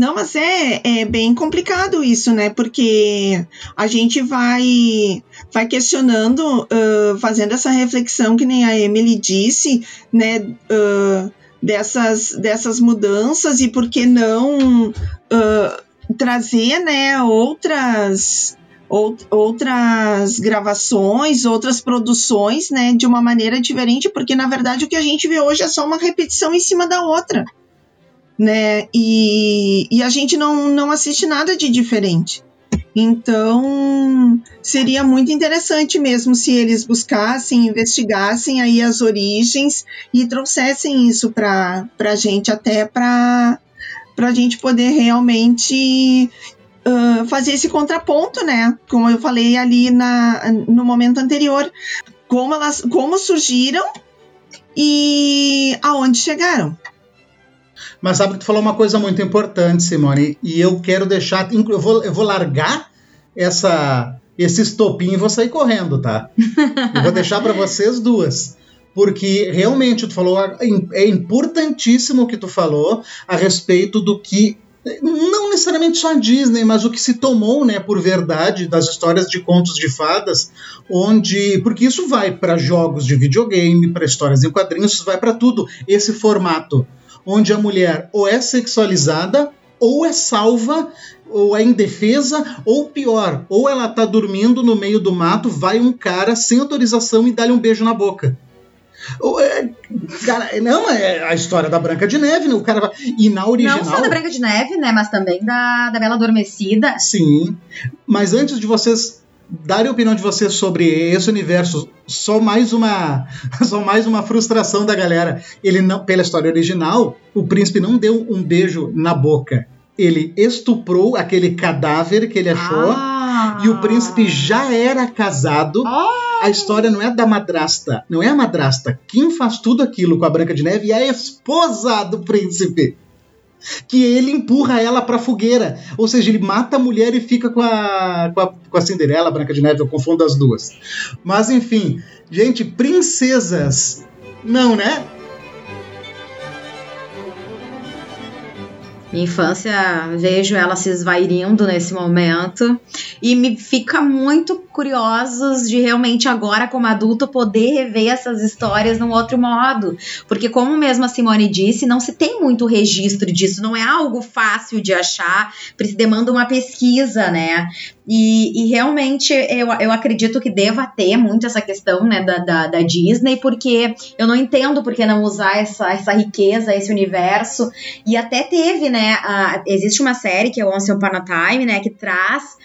Não, mas é, é bem complicado isso, né? Porque a gente vai, vai questionando, uh, fazendo essa reflexão que nem a Emily disse, né? Uh, dessas, dessas mudanças e por que não uh, trazer, né? Outras outras gravações, outras produções, né, de uma maneira diferente, porque na verdade o que a gente vê hoje é só uma repetição em cima da outra né? E, e a gente não, não assiste nada de diferente. Então, seria muito interessante mesmo se eles buscassem, investigassem aí as origens e trouxessem isso para a gente, até para a gente poder realmente uh, fazer esse contraponto, né? Como eu falei ali na, no momento anterior, como elas como surgiram e aonde chegaram. Mas sabe que tu falou uma coisa muito importante, Simone, e eu quero deixar. Eu vou, eu vou largar essa, esse estopim e vou sair correndo, tá? eu vou deixar para vocês duas. Porque realmente tu falou, é importantíssimo o que tu falou a respeito do que não necessariamente só a Disney, mas o que se tomou, né, por verdade das histórias de contos de fadas, onde porque isso vai para jogos de videogame, para histórias em quadrinhos, isso vai para tudo. Esse formato onde a mulher ou é sexualizada ou é salva ou é indefesa, ou pior, ou ela tá dormindo no meio do mato, vai um cara sem autorização e dá-lhe um beijo na boca. É, cara, não, é a história da Branca de Neve, né? O cara vai. E na original. Não só da Branca de Neve, né? Mas também da, da Bela Adormecida. Sim. Mas antes de vocês darem a opinião de vocês sobre esse universo. Só mais uma, só mais uma frustração da galera. Ele não, pela história original, o príncipe não deu um beijo na boca. Ele estuprou aquele cadáver que ele achou. Ah. E o príncipe já era casado. Ah. A história não é da madrasta, não é a madrasta. Quem faz tudo aquilo com a Branca de Neve é a esposa do príncipe que ele empurra ela pra fogueira. Ou seja, ele mata a mulher e fica com a, com a, com a Cinderela, a Branca de Neve, eu confundo as duas. Mas enfim, gente, princesas. Não, né? Minha infância, vejo ela se esvairindo nesse momento. E me fica muito curiosos de realmente agora como adulto poder rever essas histórias num outro modo, porque como mesmo a Simone disse, não se tem muito registro disso, não é algo fácil de achar, demanda uma pesquisa, né? E, e, realmente eu, eu acredito que deva ter muito essa questão né, da, da, da, Disney, porque eu não entendo por que não usar essa, essa riqueza, esse universo. E até teve, né? A, existe uma série que é Once Upon a Time, né? Que traz.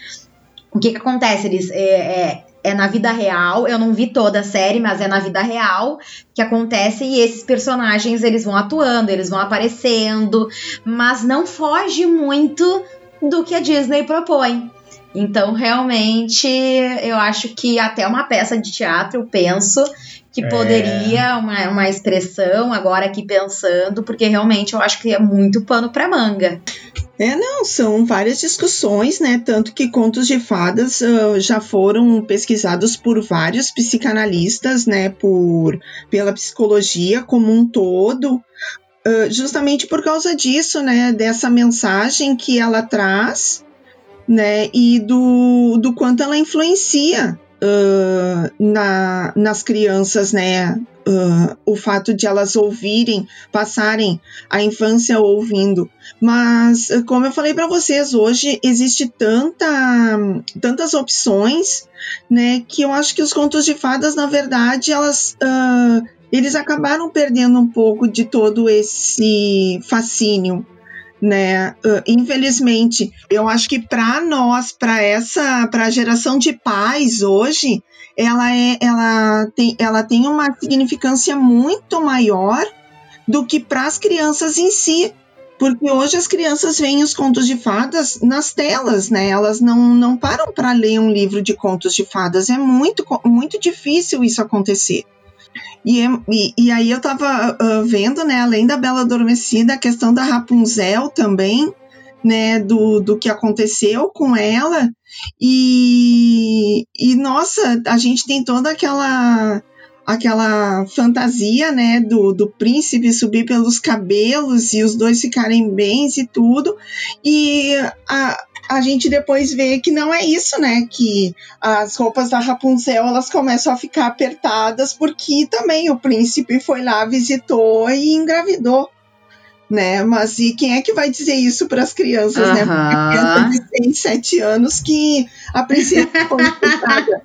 O que, que acontece? Eles. É, é, é na vida real, eu não vi toda a série, mas é na vida real que acontece e esses personagens eles vão atuando, eles vão aparecendo, mas não foge muito do que a Disney propõe. Então, realmente, eu acho que até uma peça de teatro, eu penso que é. poderia uma, uma expressão agora aqui pensando, porque realmente eu acho que é muito pano para manga. É, não, são várias discussões, né? Tanto que contos de fadas uh, já foram pesquisados por vários psicanalistas, né? Por, pela psicologia como um todo, uh, justamente por causa disso, né? Dessa mensagem que ela traz né? E do, do quanto ela influencia uh, na, nas crianças, né? Uh, o fato de elas ouvirem, passarem a infância ouvindo. Mas, como eu falei para vocês, hoje existe tanta, tantas opções, né, que eu acho que os contos de fadas, na verdade, elas uh, eles acabaram perdendo um pouco de todo esse fascínio, né? Uh, infelizmente, eu acho que para nós, para essa, para a geração de pais hoje, ela é, ela tem, ela tem uma significância muito maior do que para as crianças em si. Porque hoje as crianças veem os contos de fadas nas telas, né? Elas não, não param para ler um livro de contos de fadas. É muito, muito difícil isso acontecer. E, e, e aí eu tava uh, vendo, né, além da Bela Adormecida, a questão da Rapunzel também, né, do, do que aconteceu com ela. E, e nossa, a gente tem toda aquela aquela fantasia, né, do, do príncipe subir pelos cabelos e os dois ficarem bens e tudo. E a, a gente depois vê que não é isso, né, que as roupas da Rapunzel elas começam a ficar apertadas porque também o príncipe foi lá, visitou e engravidou. Né, mas e quem é que vai dizer isso para as crianças, uhum. né? Porque criança de 6, 7 anos que a princesa foi apertada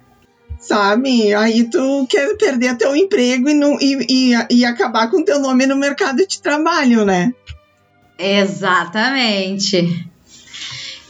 sabe? Aí tu quer perder teu emprego e, não, e, e, e acabar com teu nome no mercado de trabalho, né? Exatamente.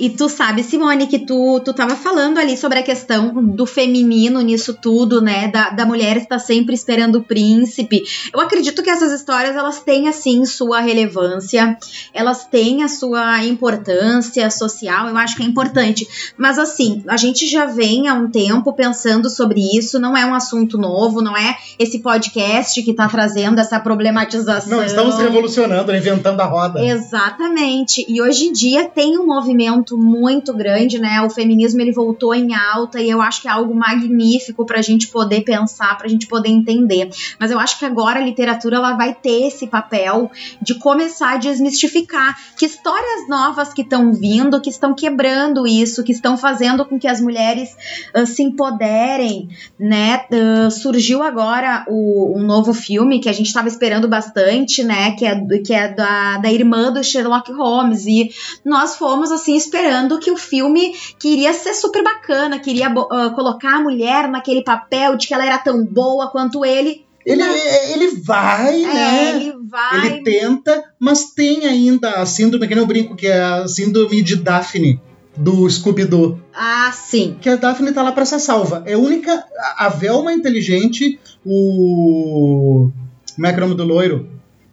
E tu sabe, Simone, que tu, tu tava falando ali sobre a questão do feminino nisso tudo, né? Da, da mulher estar sempre esperando o príncipe. Eu acredito que essas histórias, elas têm, assim, sua relevância, elas têm a sua importância social, eu acho que é importante. Mas, assim, a gente já vem há um tempo pensando sobre isso, não é um assunto novo, não é esse podcast que tá trazendo essa problematização. Não, estamos revolucionando, inventando a roda. Exatamente. E hoje em dia tem um movimento muito grande, né? O feminismo ele voltou em alta e eu acho que é algo magnífico para a gente poder pensar, para a gente poder entender. Mas eu acho que agora a literatura ela vai ter esse papel de começar a desmistificar que histórias novas que estão vindo, que estão quebrando isso, que estão fazendo com que as mulheres uh, se empoderem, né? Uh, surgiu agora o, um novo filme que a gente estava esperando bastante, né? Que é, que é da, da irmã do Sherlock Holmes e nós fomos assim esperando esperando que o filme queria ser super bacana, queria uh, colocar a mulher naquele papel de que ela era tão boa quanto ele. Ele, ele vai, é, né? Ele vai. Ele tenta, mas tem ainda a síndrome, que nem eu brinco, que é a síndrome de Daphne do Scooby-Doo. Ah, sim. Que a Daphne tá lá pra ser salva. É a única. A Velma é inteligente, o. Como é que é o nome do loiro?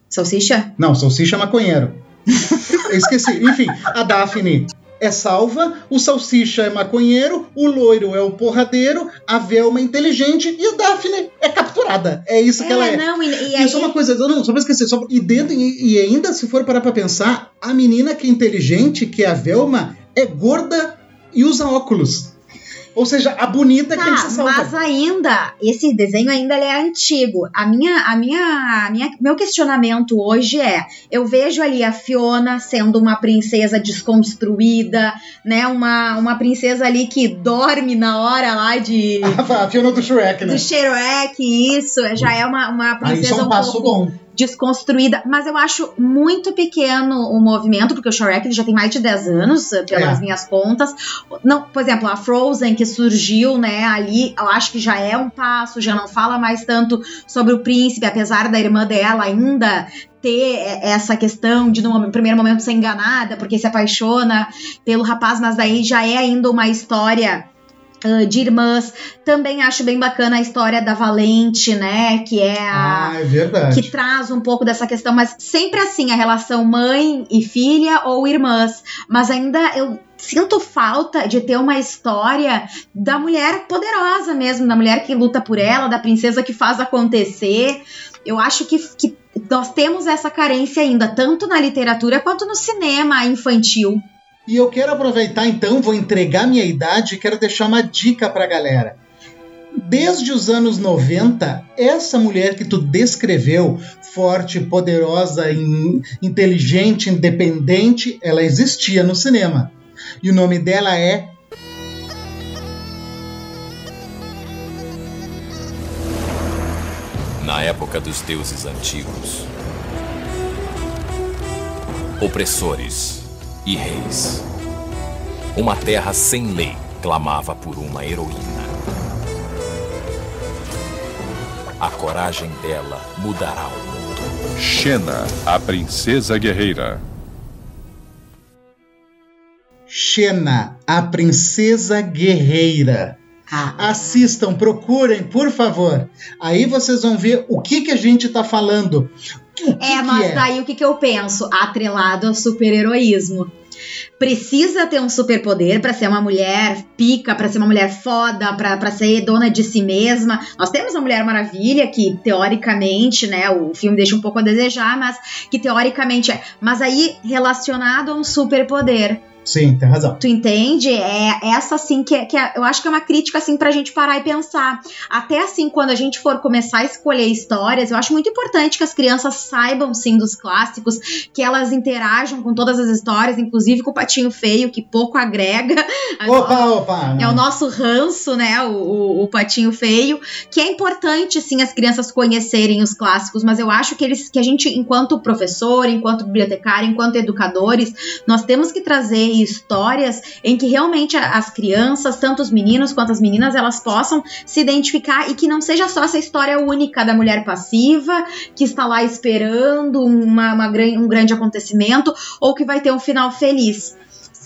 Salsicha? Não, Salsicha é maconheiro. Esqueci. Enfim, a Daphne é salva, o Salsicha é maconheiro, o loiro é o porradeiro, a Velma é inteligente e a Daphne é capturada. É isso que é, ela é. Não, e, e Isso é uma coisa, não, só pra esquecer, só, e, dentro, e, e ainda se for parar pra pensar, a menina que é inteligente, que é a Velma, é gorda e usa óculos. Ou seja, a bonita tá, que tem que ser salva. Mas ainda, esse desenho ainda é antigo. A minha, a minha, a minha, meu questionamento hoje é: eu vejo ali a Fiona sendo uma princesa desconstruída, né? Uma, uma princesa ali que dorme na hora lá de. a Fiona do Shrek, né? Do Shrek, isso. Já é uma, uma princesa. Aí isso é um passo pouco, bom desconstruída, mas eu acho muito pequeno o movimento, porque o Shrek já tem mais de 10 anos, eh, pelas é. minhas contas. Não, por exemplo, a Frozen que surgiu, né, ali, eu acho que já é um passo, já não fala mais tanto sobre o príncipe, apesar da irmã dela ainda ter essa questão de no primeiro momento ser enganada porque se apaixona pelo rapaz, mas daí já é ainda uma história de irmãs. Também acho bem bacana a história da Valente, né? Que é a. Ah, é verdade. Que traz um pouco dessa questão, mas sempre assim, a relação mãe e filha ou irmãs. Mas ainda eu sinto falta de ter uma história da mulher poderosa mesmo, da mulher que luta por ela, da princesa que faz acontecer. Eu acho que, que nós temos essa carência ainda, tanto na literatura quanto no cinema infantil. E eu quero aproveitar então, vou entregar minha idade e quero deixar uma dica pra galera. Desde os anos 90, essa mulher que tu descreveu, forte, poderosa, in, inteligente, independente, ela existia no cinema. E o nome dela é Na época dos deuses antigos, opressores e reis. Uma terra sem lei clamava por uma heroína. A coragem dela mudará o mundo. Xena, a princesa guerreira. Xena, a princesa guerreira. Ah. Assistam, procurem, por favor. Aí vocês vão ver o que, que a gente tá falando. O que É, que mas é? daí o que, que eu penso? Atrelado ao super-heroísmo. Precisa ter um superpoder pra ser uma mulher pica, pra ser uma mulher foda, pra ser dona de si mesma. Nós temos a Mulher Maravilha, que teoricamente, né, o filme deixa um pouco a desejar, mas que teoricamente é. Mas aí relacionado a um superpoder. Sim, tem razão. Tu entende? É essa assim que, é, que é- eu acho que é uma crítica assim pra gente parar e pensar. Até assim, quando a gente for começar a escolher histórias, eu acho muito importante que as crianças saibam sim dos clássicos, que elas interajam com todas as histórias, inclusive com o Patinho Feio, que pouco agrega. Opa, opa! É o nosso ranço, né? O, o, o Patinho Feio. Que é importante, sim, as crianças conhecerem os clássicos, mas eu acho que eles que a gente, enquanto professor, enquanto bibliotecário, enquanto educadores, nós temos que trazer histórias em que realmente as crianças, tanto os meninos quanto as meninas, elas possam se identificar e que não seja só essa história única da mulher passiva que está lá esperando uma, uma um grande acontecimento ou que vai ter um final feliz.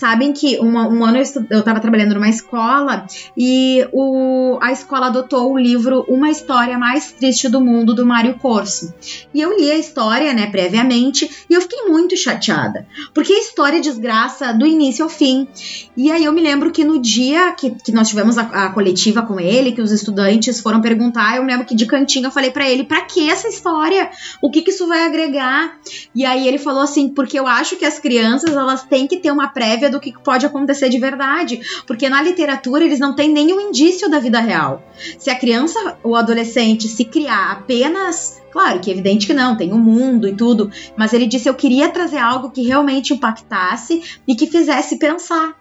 Sabem que uma- um ano eu, estu- eu tava trabalhando numa escola e o, a escola adotou o livro Uma História Mais Triste do Mundo, do Mário Corso. E eu li a história, né, previamente, e eu fiquei muito chateada. Porque a história desgraça do início ao fim. E aí eu me lembro que no dia que, que nós tivemos a, a coletiva com ele, que os estudantes foram perguntar, eu me lembro que de cantinho eu falei pra ele, pra que essa história? O que que isso vai agregar? E aí ele falou assim, porque eu acho que as crianças, elas têm que ter uma prévia do que pode acontecer de verdade. Porque na literatura eles não têm nenhum indício da vida real. Se a criança ou adolescente se criar apenas Claro que é evidente que não, tem o mundo e tudo, mas ele disse eu queria trazer algo que realmente impactasse e que fizesse pensar.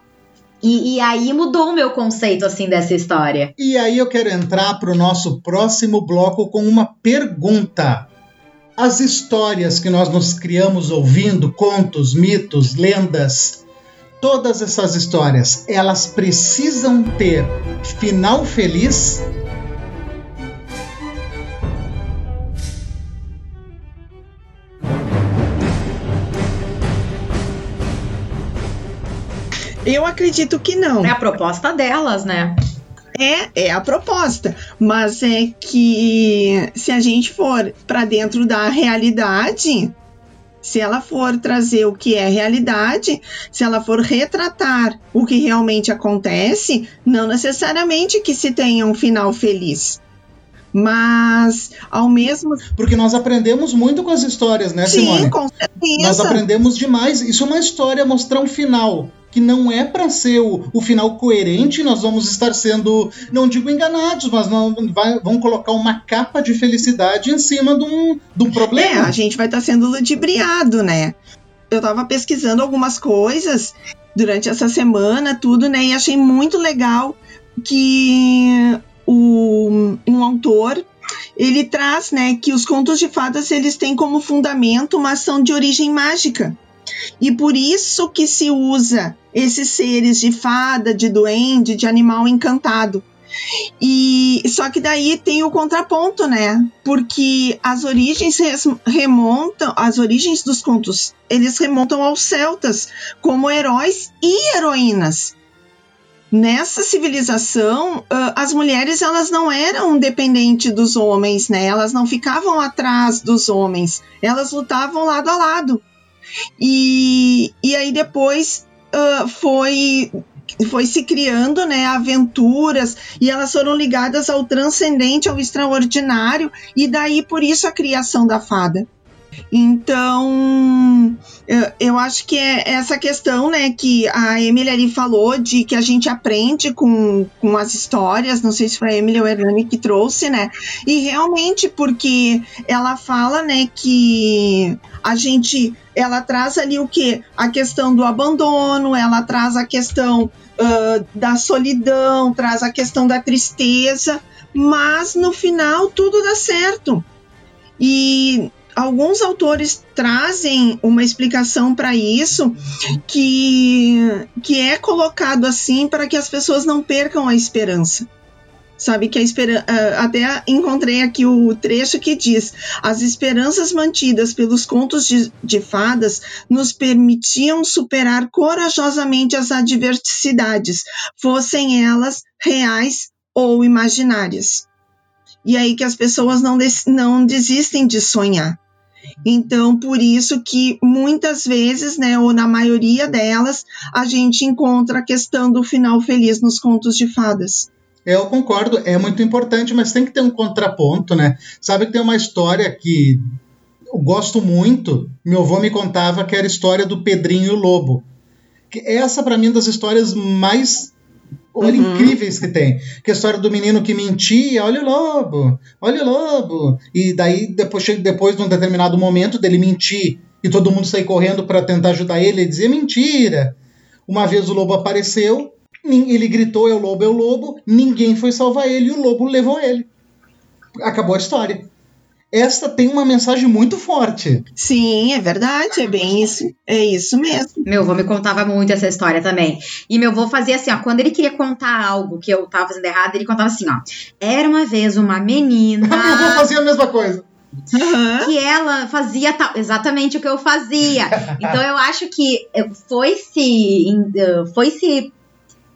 E, e aí mudou o meu conceito assim dessa história. E aí eu quero entrar para o nosso próximo bloco com uma pergunta. As histórias que nós nos criamos ouvindo, contos, mitos, lendas, todas essas histórias, elas precisam ter final feliz? Eu acredito que não. É a proposta delas, né? É, é a proposta, mas é que se a gente for para dentro da realidade, se ela for trazer o que é realidade, se ela for retratar o que realmente acontece, não necessariamente que se tenha um final feliz. Mas ao mesmo Porque nós aprendemos muito com as histórias, né, Simone? Sim, com certeza. Nós aprendemos demais. Isso é uma história mostrar um final que não é para ser o, o final coerente. Nós vamos estar sendo, não digo enganados, mas não vai, vão colocar uma capa de felicidade em cima de um, de um É, problema. a gente vai estar sendo ludibriado, né? Eu tava pesquisando algumas coisas durante essa semana, tudo, né? E achei muito legal que o, um autor ele traz, né, que os contos de fadas eles têm como fundamento uma ação de origem mágica. E por isso que se usa esses seres de fada, de duende, de animal encantado. E só que daí tem o contraponto, né? Porque as origens remontam, as origens dos contos, eles remontam aos celtas como heróis e heroínas. Nessa civilização, as mulheres elas não eram dependentes dos homens, né? Elas não ficavam atrás dos homens, elas lutavam lado a lado. E, e aí depois ah, foi foi se criando, né, aventuras e elas foram ligadas ao transcendente, ao extraordinário e daí por isso a criação da fada. Então, eu, acho que é essa questão, né, que a Emily ali falou de que a gente aprende com, com as histórias, não sei se foi a Emily ou a Hernani que trouxe, né, e realmente porque ela fala, né, que a gente, ela traz ali o que? A questão do abandono, ela traz a questão uh, da solidão, traz a questão da tristeza, mas no final tudo dá certo. E alguns autores trazem uma explicação para isso que, que é colocado assim para que as pessoas não percam a esperança. sabe que a esperança até encontrei aqui o trecho que diz as esperanças mantidas pelos contos de, de fadas nos permitiam superar corajosamente as adversidades, fossem elas reais ou imaginárias. E aí que as pessoas não, des, não desistem de sonhar. Então, por isso que muitas vezes, né, ou na maioria delas, a gente encontra a questão do final feliz nos contos de fadas. Eu concordo, é muito importante, mas tem que ter um contraponto, né? Sabe que tem uma história que eu gosto muito, meu avô me contava que era a história do Pedrinho e o Lobo. Essa, para mim, é das histórias mais uhum. incríveis que tem. Que a história do menino que mentia, olha o lobo, olha o lobo. E daí, depois, depois de um determinado momento dele mentir e todo mundo sair correndo para tentar ajudar ele, ele dizia mentira. Uma vez o lobo apareceu, ele gritou: é o lobo, é o lobo. Ninguém foi salvar ele e o lobo levou ele. Acabou a história. Esta tem uma mensagem muito forte. Sim, é verdade, é bem isso. É isso mesmo. Meu avô me contava muito essa história também. E meu avô fazia assim, ó, quando ele queria contar algo que eu tava fazendo errado, ele contava assim, ó. Era uma vez uma menina. meu avô fazia a mesma coisa. Uhum. Que ela fazia tal, exatamente o que eu fazia. Então eu acho que foi se foi se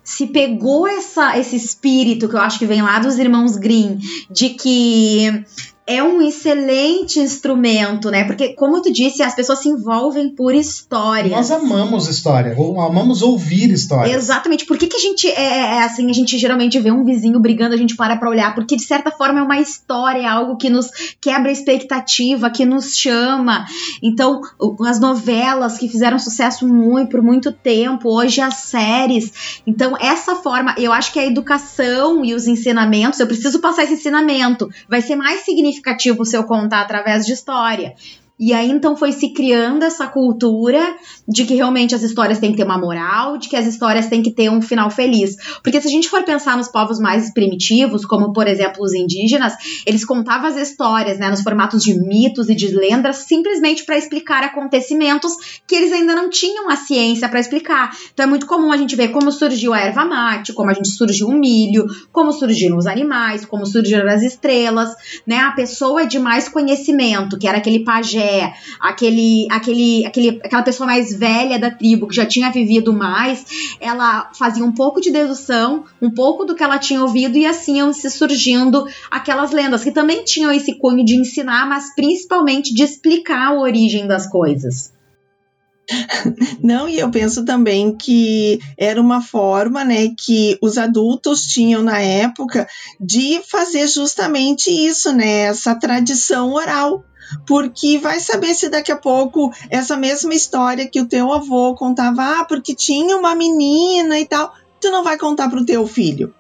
se pegou essa, esse espírito que eu acho que vem lá dos irmãos Grimm, de que é um excelente instrumento, né? Porque, como tu disse, as pessoas se envolvem por história. Nós amamos história, amamos ouvir história. Exatamente. Por que, que a gente é, é, é, assim? A gente geralmente vê um vizinho brigando, a gente para pra olhar, porque de certa forma é uma história, é algo que nos quebra a expectativa, que nos chama. Então, as novelas que fizeram sucesso muito por muito tempo, hoje as séries. Então, essa forma, eu acho que a educação e os ensinamentos, eu preciso passar esse ensinamento, vai ser mais significativo significativo se eu contar através de história. E aí então foi se criando essa cultura de que realmente as histórias têm que ter uma moral, de que as histórias têm que ter um final feliz. Porque se a gente for pensar nos povos mais primitivos, como por exemplo os indígenas, eles contavam as histórias, né, nos formatos de mitos e de lendas, simplesmente para explicar acontecimentos que eles ainda não tinham a ciência para explicar. Então é muito comum a gente ver como surgiu a erva mate, como a gente surgiu o milho, como surgiram os animais, como surgiram as estrelas, né? A pessoa de mais conhecimento, que era aquele pajé, aquele aquele aquele aquela pessoa mais velha da tribo, que já tinha vivido mais, ela fazia um pouco de dedução, um pouco do que ela tinha ouvido, e assim iam se surgindo aquelas lendas, que também tinham esse cunho de ensinar, mas principalmente de explicar a origem das coisas. Não, e eu penso também que era uma forma, né, que os adultos tinham na época de fazer justamente isso, né, essa tradição oral porque vai saber se daqui a pouco essa mesma história que o teu avô contava, ah, porque tinha uma menina e tal, tu não vai contar para o teu filho.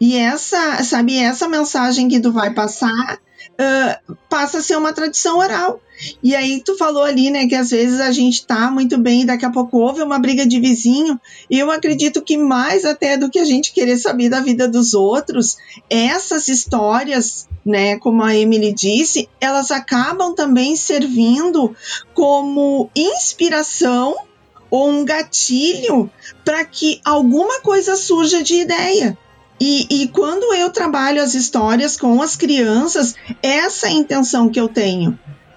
E essa, sabe, essa mensagem que tu vai passar uh, passa a ser uma tradição oral. E aí tu falou ali, né, que às vezes a gente tá muito bem e daqui a pouco houve uma briga de vizinho. E eu acredito que mais até do que a gente querer saber da vida dos outros, essas histórias, né, como a Emily disse, elas acabam também servindo como inspiração ou um gatilho para que alguma coisa surja de ideia. E, e, quando eu trabalho as histórias com as crianças, essa é a intenção que eu tenho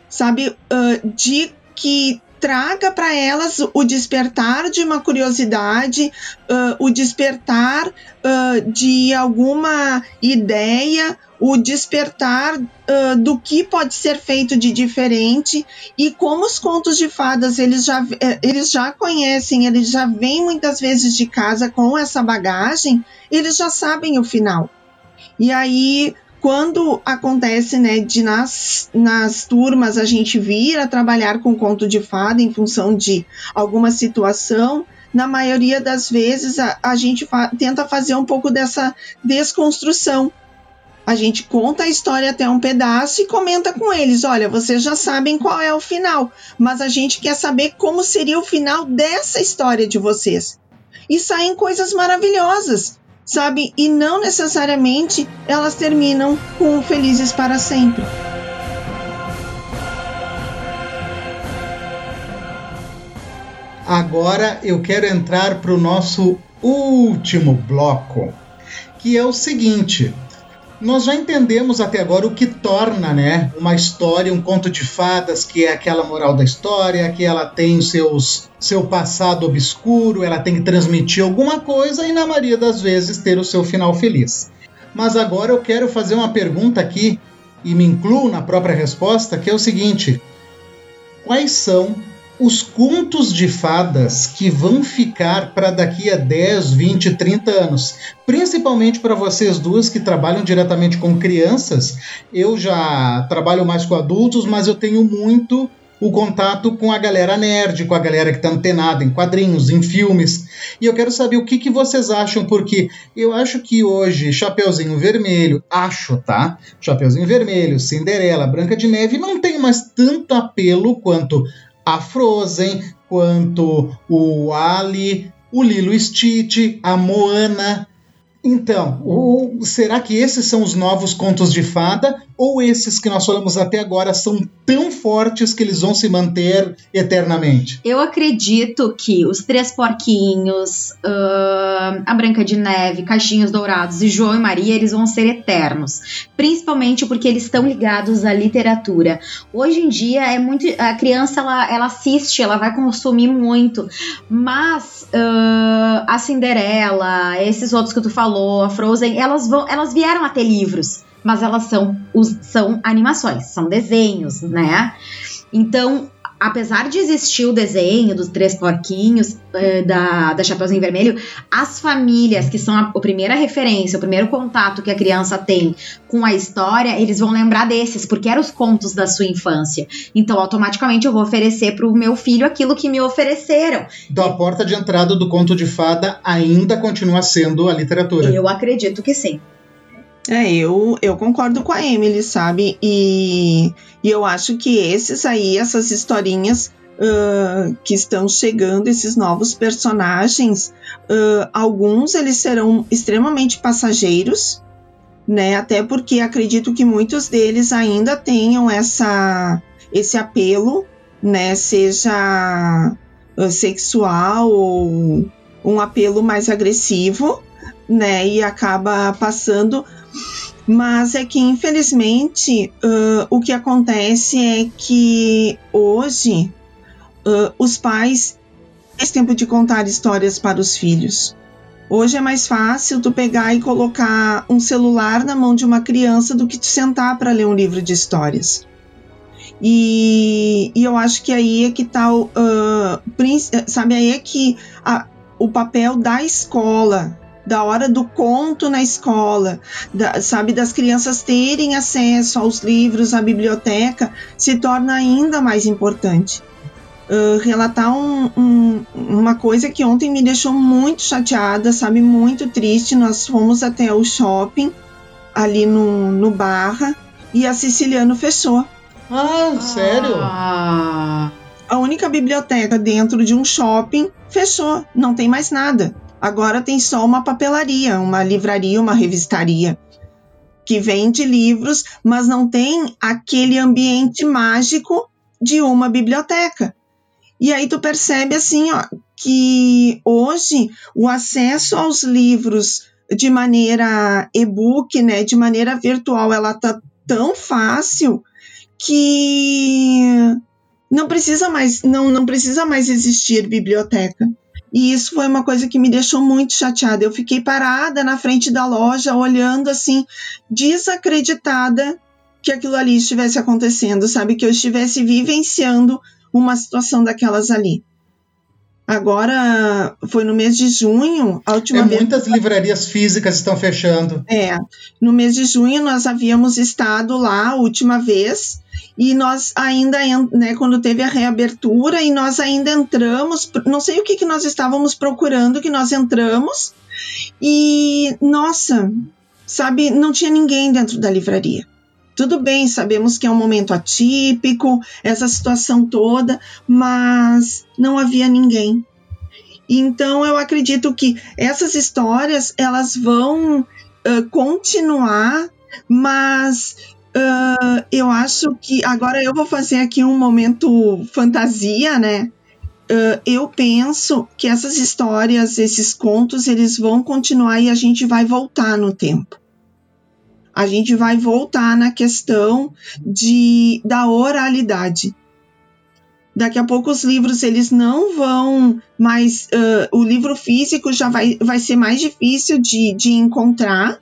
sabe? Uh, de que traga para elas o despertar de uma curiosidade, uh, o despertar uh, de alguma ideia, o despertar uh, do que pode ser feito de diferente e como os contos de fadas eles já, eh, eles já conhecem, eles já vêm muitas vezes de casa com essa bagagem, eles já sabem o final. E aí quando acontece, né, de nas, nas turmas a gente vir a trabalhar com conto de fada em função de alguma situação, na maioria das vezes a, a gente fa tenta fazer um pouco dessa desconstrução. A gente conta a história até um pedaço e comenta com eles: olha, vocês já sabem qual é o final, mas a gente quer saber como seria o final dessa história de vocês. E saem coisas maravilhosas sabe? E não necessariamente elas terminam com felizes para sempre. Agora eu quero entrar para o nosso último bloco, que é o seguinte: Nós já entendemos até agora o que torna, né, uma história um conto de fadas, que é aquela moral da história, que ela tem seus seu passado obscuro, ela tem que transmitir alguma coisa e na maioria das vezes ter o seu final feliz. Mas agora eu quero fazer uma pergunta aqui e me incluo na própria resposta, que é o seguinte: quais são os contos de fadas que vão ficar para daqui a 10, 20, 30 anos. Principalmente para vocês duas que trabalham diretamente com crianças. Eu já trabalho mais com adultos, mas eu tenho muito o contato com a galera nerd, com a galera que está antenada em quadrinhos, em filmes. E eu quero saber o que, que vocês acham, porque eu acho que hoje Chapeuzinho Vermelho, acho, tá? Chapeuzinho Vermelho, Cinderela, Branca de Neve não tem mais tanto apelo quanto a Frozen, quanto o Ali, o Lilo Stitch, a Moana. Então, o, será que esses são os novos contos de fada? Ou esses que nós falamos até agora são tão fortes que eles vão se manter eternamente? Eu acredito que os Três Porquinhos, uh, a Branca de Neve, Caixinhos Dourados e João e Maria, eles vão ser eternos. Principalmente porque eles estão ligados à literatura. Hoje em dia é muito. A criança ela, ela assiste, ela vai consumir muito. Mas uh, a Cinderela, esses outros que tu falou, a Frozen, elas vão. Elas vieram a ter livros mas elas são, são animações, são desenhos, né? Então, apesar de existir o desenho dos três porquinhos eh, da, da Chapeuzinho Vermelho, as famílias que são a, a, primeira referência, o primeiro contato que a criança tem com a história, eles vão lembrar desses, porque eram os contos da sua infância. Então, automaticamente eu vou oferecer para o meu filho aquilo que me ofereceram. Então, a porta de entrada do conto de fada ainda continua sendo a literatura. Eu acredito que sim. É, eu, eu concordo com a Emily, sabe? E, e eu acho que esses aí, essas historinhas uh, que estão chegando, esses novos personagens, uh, alguns eles serão extremamente passageiros, né? Até porque acredito que muitos deles ainda tenham essa, esse apelo, né? Seja uh, sexual ou um apelo mais agressivo, né? E acaba passando mas é que, infelizmente, uh, o que acontece é que hoje uh, os pais têm tempo de contar histórias para os filhos. Hoje é mais fácil tu pegar e colocar um celular na mão de uma criança do que te sentar para ler um livro de histórias. E, e, eu acho que aí é que tá o. Uh, sabe, aí é que a, o papel da escola da hora do conto na escola, da, sabe, das crianças terem acesso aos livros, à biblioteca, se torna ainda mais importante. Uh, relatar um, um, uma coisa que ontem me deixou muito chateada, sabe, muito triste. Nós fomos até o shopping ali no, no Barra e a Siciliano fechou. Ah, sério? Ah. A única biblioteca dentro de um shopping fechou, não tem mais nada. Agora tem só uma papelaria, uma livraria, uma revistaria que vende livros, mas não tem aquele ambiente mágico de uma biblioteca. E aí tu percebe assim, ó, que hoje o acesso aos livros de maneira e-book, né, de maneira virtual, ela tá tão fácil que não precisa mais não, não precisa mais existir biblioteca. E isso foi uma coisa que me deixou muito chateada. Eu fiquei parada na frente da loja, olhando assim, desacreditada que aquilo ali estivesse acontecendo, sabe? Que eu estivesse vivenciando uma situação daquelas ali. Agora, foi no mês de junho, a última é, vez. Muitas livrarias físicas estão fechando. É. No mês de junho, nós havíamos estado lá a última vez e nós ainda, né, quando teve a reabertura, e nós ainda entramos, não sei o que, que nós estávamos procurando, que nós entramos, e nossa, sabe, não tinha ninguém dentro da livraria. Tudo bem, sabemos que é um momento atípico, essa situação toda, mas não havia ninguém. Então eu acredito que essas histórias elas vão uh, continuar, mas Uh, eu acho que agora eu vou fazer aqui um momento fantasia, né? Uh, eu penso que essas histórias, esses contos, eles vão continuar e a gente vai voltar no tempo. A gente vai voltar na questão de da oralidade. Daqui a pouco os livros eles não vão mais. Uh, o livro físico já vai, vai ser mais difícil de, de encontrar.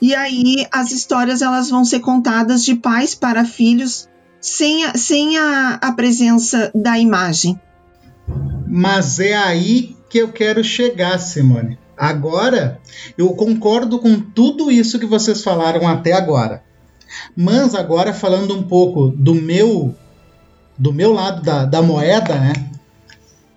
E aí as histórias elas vão ser contadas de pais para filhos sem a, sem a, a presença da imagem. Mas é aí que eu quero chegar, Simone. Agora, eu concordo com tudo isso que vocês falaram até agora. Mas agora falando um pouco do meu do meu lado da, da moeda, né?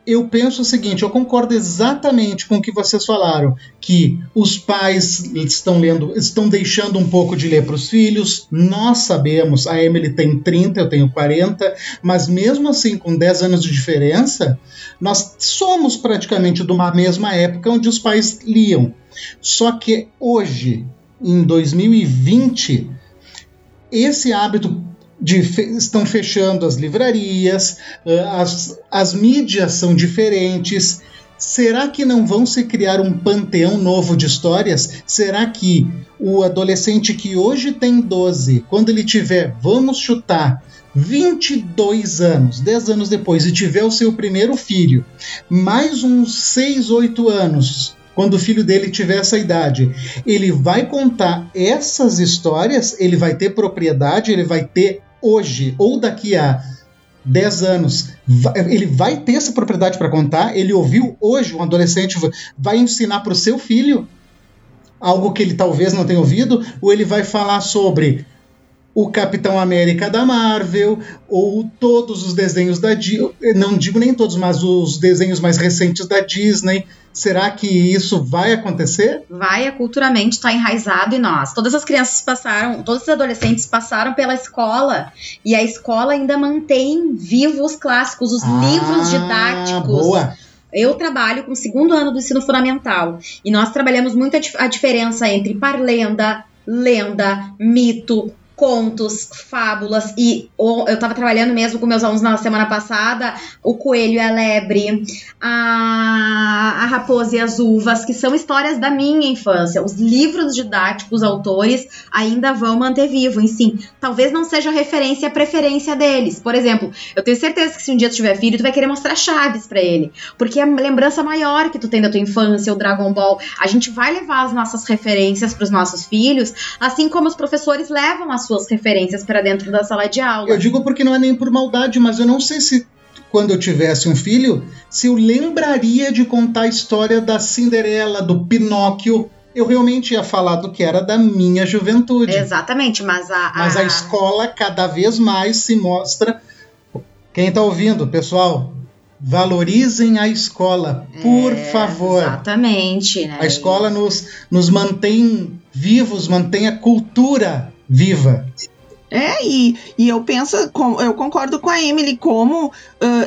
Eu penso o seguinte, eu concordo exatamente com o que vocês falaram, que os pais estão lendo, estão deixando um pouco de ler para os filhos. Nós sabemos, a Emily tem 30, eu tenho 40, mas mesmo assim, com 10 anos de diferença, nós somos praticamente de uma mesma época onde os pais liam. Só que hoje, em 2020, esse hábito de, estão fechando as livrarias, as, as mídias são diferentes. Será que não vão se criar um panteão novo de histórias? Será que o adolescente que hoje tem 12, quando ele tiver, vamos chutar, 22 anos, 10 anos depois, e tiver o seu primeiro filho, mais uns 6, 8 anos, quando o filho dele tiver essa idade, ele vai contar essas histórias, ele vai ter propriedade, ele vai ter hoje ou daqui a 10 anos, ele vai ter essa propriedade para contar. Ele ouviu hoje, um adolescente vai ensinar para o seu filho algo que ele talvez não tenha ouvido, ou ele vai falar sobre o Capitão América da Marvel, ou todos os desenhos da Disney, não digo nem todos, mas os desenhos mais recentes da Disney. Será que isso vai acontecer? Vai, culturalmente está enraizado em nós. Todas as crianças passaram, todos os adolescentes passaram pela escola e a escola ainda mantém vivos os clássicos, os ah, livros didáticos. Boa. Eu trabalho com o segundo ano do ensino fundamental e nós trabalhamos muito a, a diferença entre parlenda, lenda, mito, contos, fábulas e eu estava trabalhando mesmo com meus alunos na semana passada, o coelho e a lebre, a, a raposa e as uvas, que são histórias da minha infância. Os livros didáticos, autores ainda vão manter vivo, em sim. Talvez não seja referência a preferência deles. Por exemplo, eu tenho certeza que se um dia tu tiver filho, tu vai querer mostrar Chaves para ele, porque é a lembrança maior que tu tem da tua infância, o Dragon Ball. A gente vai levar as nossas referências para os nossos filhos, assim como os professores levam as suas referências para dentro da sala de aula. Eu digo porque não é nem por maldade, mas eu não sei se quando eu tivesse um filho, se eu lembraria de contar a história da Cinderela, do Pinóquio. Eu realmente ia falar do que era da minha juventude. Exatamente, mas a. Mas a escola cada vez mais se mostra. Quem está ouvindo, pessoal, valorizem a escola, por é, favor. Exatamente. Né? A escola nos, nos mantém vivos, mantém a cultura viva. É, e, e eu penso, eu concordo com a Emily, como uh,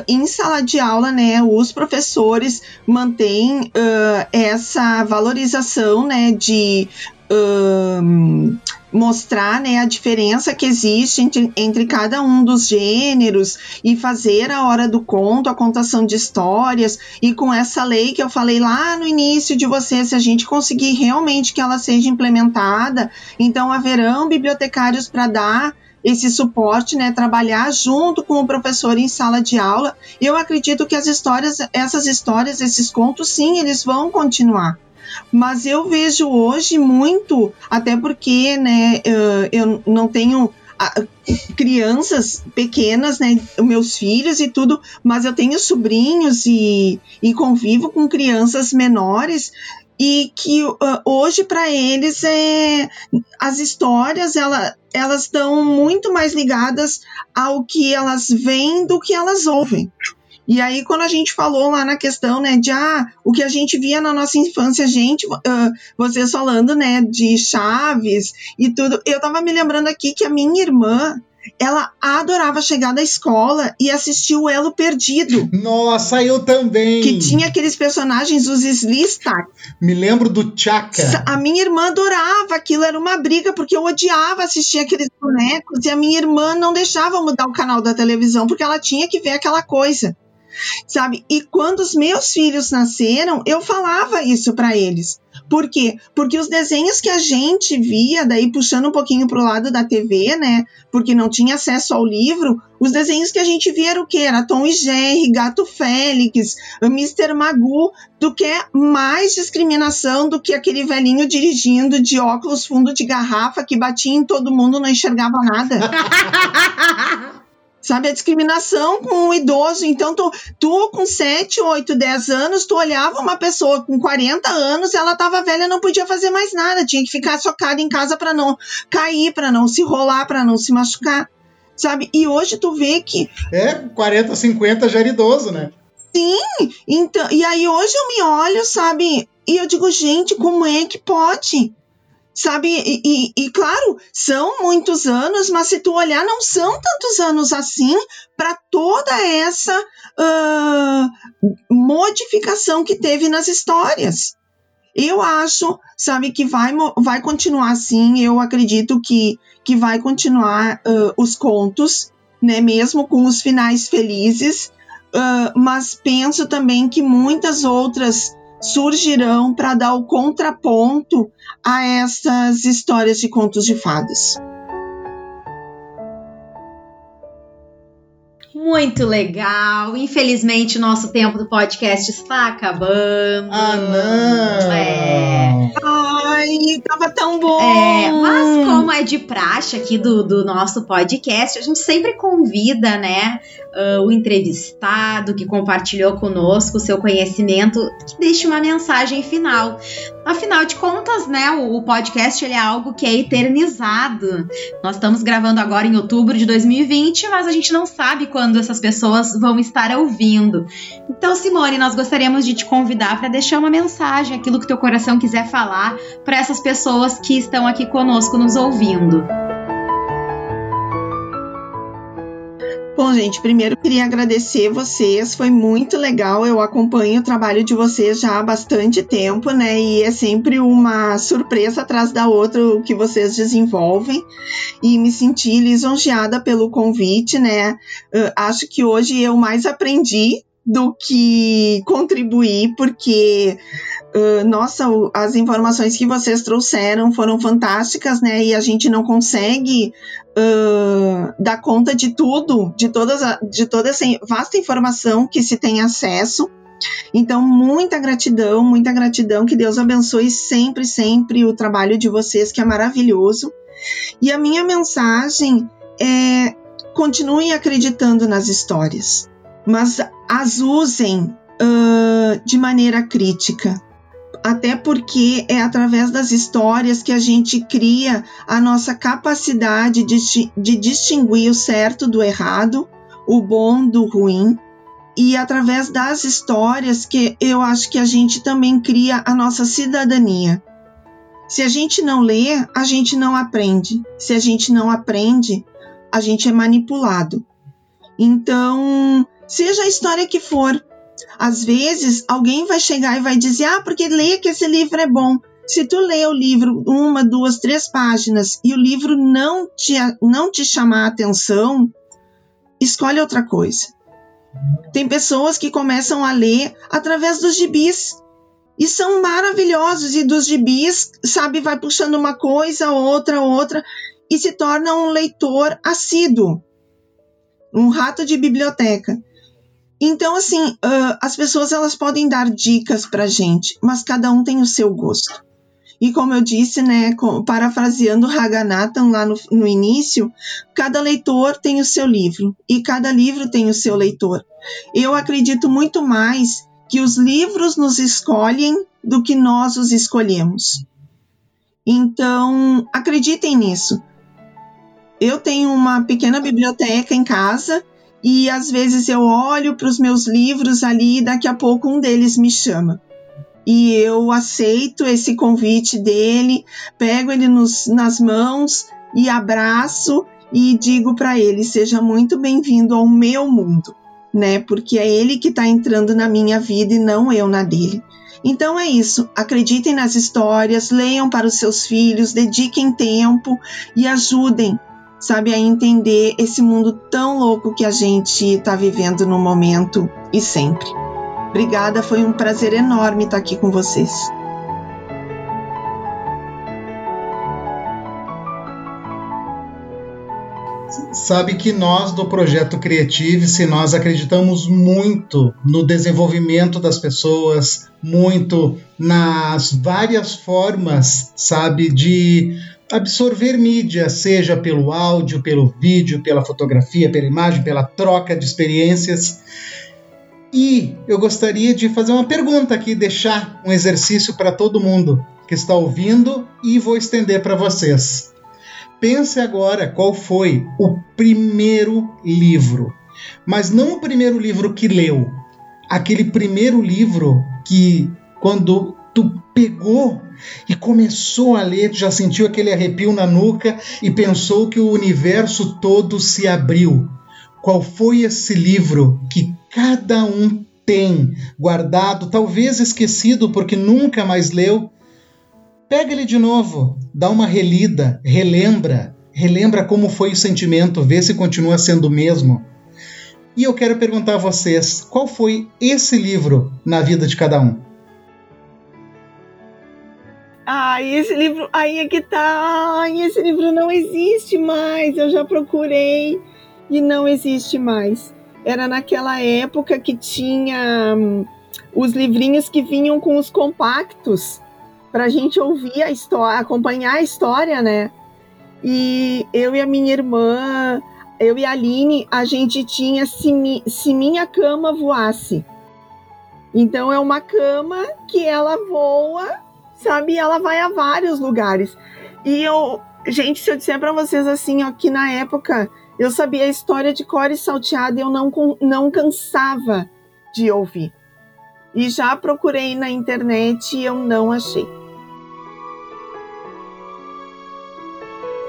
em sala de aula, né, os professores mantêm uh, essa valorização, né, de uh, mostrar né, a diferença que existe entre, entre cada um dos gêneros e fazer a hora do conto, a contação de histórias, e com essa lei que eu falei lá no início de você, se a gente conseguir realmente que ela seja implementada, então haverão bibliotecários para dar esse suporte, né, trabalhar junto com o professor em sala de aula. Eu acredito que as histórias, essas histórias, esses contos, sim, eles vão continuar. Mas eu vejo hoje muito, até porque, né, eu não tenho crianças pequenas, né, meus filhos e tudo, mas eu tenho sobrinhos e, e convivo com crianças menores e que uh, hoje para eles é as histórias ela, elas estão muito mais ligadas ao que elas veem do que elas ouvem. E aí, quando a gente falou lá na questão, né, de ah, o que a gente via na nossa infância, gente, uh, vocês falando, né, de Chaves e tudo, eu tava me lembrando aqui que a minha irmã, ela adorava chegar da escola e assistir o Elo Perdido. Nossa, eu também! Que tinha aqueles personagens, os Slistar. Me lembro do Chaka. A minha irmã adorava aquilo, era uma briga, porque eu odiava assistir aqueles bonecos e a minha irmã não deixava mudar o canal da televisão, porque ela tinha que ver aquela coisa sabe? E quando os meus filhos nasceram, eu falava isso para eles. Por quê? Porque os desenhos que a gente via, daí puxando um pouquinho pro lado da TV, né? Porque não tinha acesso ao livro, os desenhos que a gente via era o quê? Era Tom e Jerry, Gato Félix, Mr. Magoo. Tu quer mais discriminação do que aquele velhinho dirigindo de óculos fundo de garrafa que batia em todo mundo, não enxergava nada. Sabe, a discriminação com o idoso. Então, tu, tu com 7, 8, 10 anos, tu olhava uma pessoa com 40 anos, ela tava velha, não podia fazer mais nada, tinha que ficar socada em casa para não cair, para não se rolar, para não se machucar. Sabe? E hoje tu vê que. É, 40, 50 já era idoso, né? Sim! Então, e aí hoje eu me olho, sabe? E eu digo, gente, como é que pode? Sabe? E, e, e, claro, são muitos anos, mas se tu olhar, não são tantos anos assim para toda essa uh, modificação que teve nas histórias. Eu acho, sabe, que vai, vai continuar assim. Eu acredito que, que vai continuar uh, os contos, né, mesmo com os finais felizes. Uh, mas penso também que muitas outras surgirão para dar o contraponto a essas histórias de contos de fadas. Muito legal. Infelizmente, o nosso tempo do podcast está acabando. Ah, não! É. Ai, tava tão bom! É, mas como é de praxe aqui do, do nosso podcast, a gente sempre convida, né, uh, o entrevistado que compartilhou conosco o seu conhecimento, que deixe uma mensagem final. Afinal de contas, né, o, o podcast ele é algo que é eternizado. Nós estamos gravando agora em outubro de 2020, mas a gente não sabe quando essas pessoas vão estar ouvindo. Então, Simone, nós gostaríamos de te convidar para deixar uma mensagem, aquilo que teu coração quiser falar para essas pessoas que estão aqui conosco nos ouvindo. Bom, gente, primeiro queria agradecer vocês, foi muito legal. Eu acompanho o trabalho de vocês já há bastante tempo, né? E é sempre uma surpresa atrás da outra o que vocês desenvolvem. E me senti lisonjeada pelo convite, né? Uh, acho que hoje eu mais aprendi do que contribuir, porque Uh, nossa, as informações que vocês trouxeram foram fantásticas, né? E a gente não consegue uh, dar conta de tudo, de, todas a, de toda essa vasta informação que se tem acesso. Então, muita gratidão, muita gratidão. Que Deus abençoe sempre, sempre o trabalho de vocês, que é maravilhoso. E a minha mensagem é: continuem acreditando nas histórias, mas as usem uh, de maneira crítica até porque é através das histórias que a gente cria a nossa capacidade de, de distinguir o certo do errado, o bom do ruim, e através das histórias que eu acho que a gente também cria a nossa cidadania. Se a gente não lê, a gente não aprende. Se a gente não aprende, a gente é manipulado. Então, seja a história que for, às vezes, alguém vai chegar e vai dizer: ah, porque leia que esse livro é bom. Se tu lê o livro uma, duas, três páginas e o livro não te, não te chamar a atenção, escolhe outra coisa. Tem pessoas que começam a ler através dos gibis e são maravilhosos e dos gibis, sabe, vai puxando uma coisa, outra, outra e se torna um leitor assíduo, um rato de biblioteca. Então, assim, uh, as pessoas elas podem dar dicas para gente, mas cada um tem o seu gosto. E como eu disse, né, parafraseando Haganathan lá no, no início, cada leitor tem o seu livro e cada livro tem o seu leitor. Eu acredito muito mais que os livros nos escolhem do que nós os escolhemos. Então, acreditem nisso. Eu tenho uma pequena biblioteca em casa e às vezes eu olho para os meus livros ali e daqui a pouco um deles me chama. E eu aceito esse convite dele, pego ele nos, nas mãos e abraço e digo para ele: seja muito bem-vindo ao meu mundo, né? Porque é ele que está entrando na minha vida e não eu na dele. Então é isso. Acreditem nas histórias, leiam para os seus filhos, dediquem tempo e ajudem sabe, a entender esse mundo tão louco que a gente está vivendo no momento e sempre. Obrigada, foi um prazer enorme estar aqui com vocês. sabe que nós do projeto criativo se nós acreditamos muito no desenvolvimento das pessoas, muito nas várias formas, sabe, de absorver mídia, seja pelo áudio, pelo vídeo, pela fotografia, pela imagem, pela troca de experiências. E eu gostaria de fazer uma pergunta aqui, deixar um exercício para todo mundo que está ouvindo e vou estender para vocês. Pense agora qual foi o primeiro livro, mas não o primeiro livro que leu, aquele primeiro livro que quando tu pegou e começou a ler, já sentiu aquele arrepio na nuca e pensou que o universo todo se abriu. Qual foi esse livro que cada um tem guardado, talvez esquecido porque nunca mais leu? Pega ele de novo, dá uma relida, relembra, relembra como foi o sentimento, vê se continua sendo o mesmo. E eu quero perguntar a vocês, qual foi esse livro na vida de cada um? Ai, esse livro, aí é que tá. Ai, esse livro não existe mais. Eu já procurei e não existe mais. Era naquela época que tinha hum, os livrinhos que vinham com os compactos para a gente ouvir a história, acompanhar a história, né? E eu e a minha irmã, eu e a Aline, a gente tinha se, mi, se minha cama voasse. Então é uma cama que ela voa sabe? Ela vai a vários lugares. E eu, gente, se eu disser para vocês assim, ó, que na época eu sabia a história de Core Salteada e eu não, não cansava de ouvir. E já procurei na internet e eu não achei.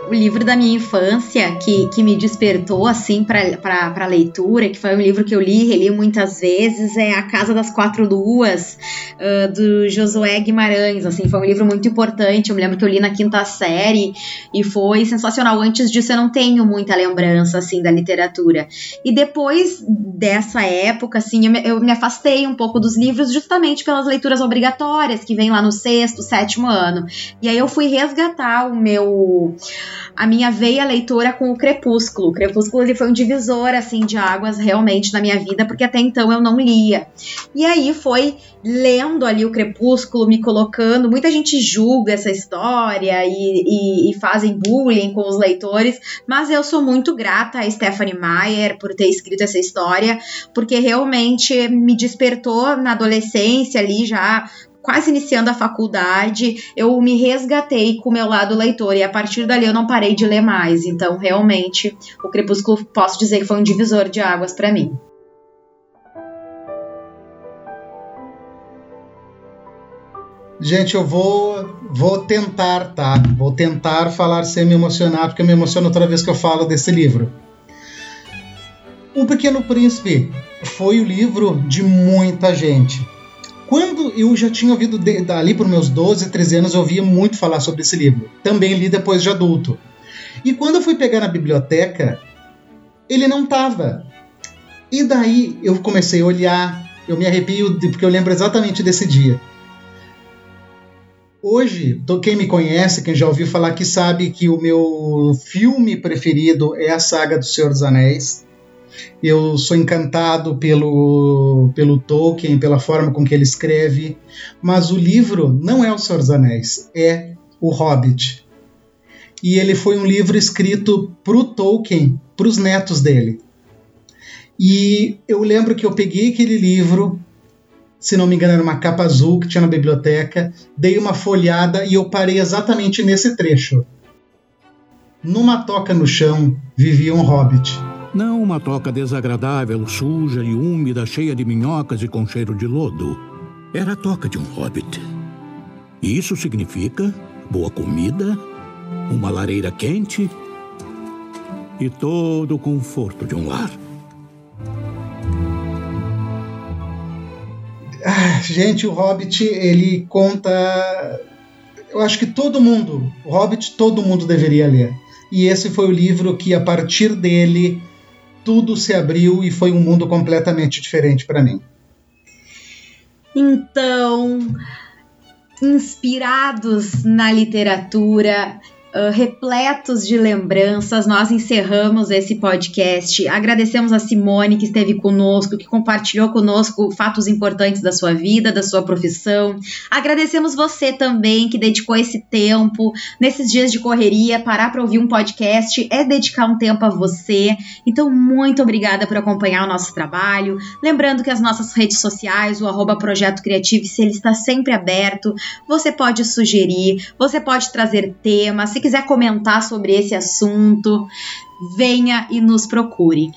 O livro da minha infância que, que me despertou assim para leitura, que foi um livro que eu li, reli muitas vezes, é A Casa das Quatro Luas, uh, do Josué Guimarães. Assim, foi um livro muito importante. Eu me lembro que eu li na quinta série e foi sensacional. Antes disso, eu não tenho muita lembrança assim da literatura. E depois dessa época, assim, eu me, eu me afastei um pouco dos livros justamente pelas leituras obrigatórias que vem lá no sexto, sétimo ano. E aí eu fui resgatar o meu a minha veia leitora com o Crepúsculo. O Crepúsculo ele foi um divisor assim de águas realmente na minha vida, porque até então eu não lia. E aí foi lendo ali o Crepúsculo, me colocando. Muita gente julga essa história e, e, e fazem bullying com os leitores, mas eu sou muito grata a Stephanie Meyer por ter escrito essa história, porque realmente me despertou na adolescência ali já quase iniciando a faculdade, eu me resgatei com o meu lado leitor e a partir dali eu não parei de ler mais. Então, realmente, o Crepúsculo posso dizer que foi um divisor de águas para mim. Gente, eu vou vou tentar, tá? Vou tentar falar sem me emocionar, porque eu me emociono toda vez que eu falo desse livro. O Pequeno Príncipe foi o livro de muita gente. Quando eu já tinha ouvido de, dali por meus 12, 13 anos, eu ouvia muito falar sobre esse livro. Também li depois de adulto. E quando eu fui pegar na biblioteca, ele não estava. E daí eu comecei a olhar, eu me arrepio porque eu lembro exatamente desse dia. Hoje, quem me conhece, quem já ouviu falar aqui, sabe que o meu filme preferido é a saga do Senhor dos Anéis. Eu sou encantado pelo, pelo Tolkien, pela forma com que ele escreve, mas o livro não é O Senhor dos Anéis, é O Hobbit. E ele foi um livro escrito para o Tolkien, para os netos dele. E eu lembro que eu peguei aquele livro, se não me engano, era uma capa azul que tinha na biblioteca, dei uma folhada e eu parei exatamente nesse trecho. Numa toca no chão vivia um hobbit. Não uma toca desagradável, suja e úmida, cheia de minhocas e com cheiro de lodo. Era a toca de um hobbit. E isso significa boa comida, uma lareira quente e todo o conforto de um lar. Ah, gente, o Hobbit, ele conta. Eu acho que todo mundo, o Hobbit, todo mundo deveria ler. E esse foi o livro que, a partir dele, tudo se abriu e foi um mundo completamente diferente para mim. Então, inspirados na literatura, uh, repletos de lembranças, nós encerramos esse podcast. Agradecemos a Simone que esteve conosco, que compartilhou conosco fatos importantes da sua vida, da sua profissão. Agradecemos você também que dedicou esse tempo nesses dias de correria, parar para ouvir um podcast é dedicar um tempo a você. Então, muito obrigada por acompanhar o nosso trabalho. Lembrando que as nossas redes sociais, o arroba Projeto Criativo, ele está sempre aberto, você pode sugerir, você pode trazer temas. Se quiser comentar sobre esse assunto, venha e nos procure.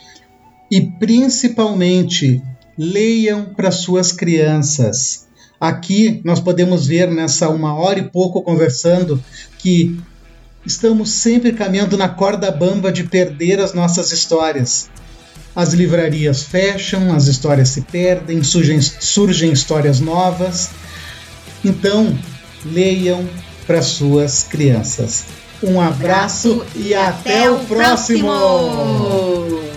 E principalmente, leiam para suas crianças. Aqui nós podemos ver nessa uma hora e pouco conversando que estamos sempre caminhando na corda bamba de perder as nossas histórias. As livrarias fecham, as histórias se perdem, surgem, surgem histórias novas. Então, leiam para suas crianças. Um abraço, e até, até o próximo. próximo.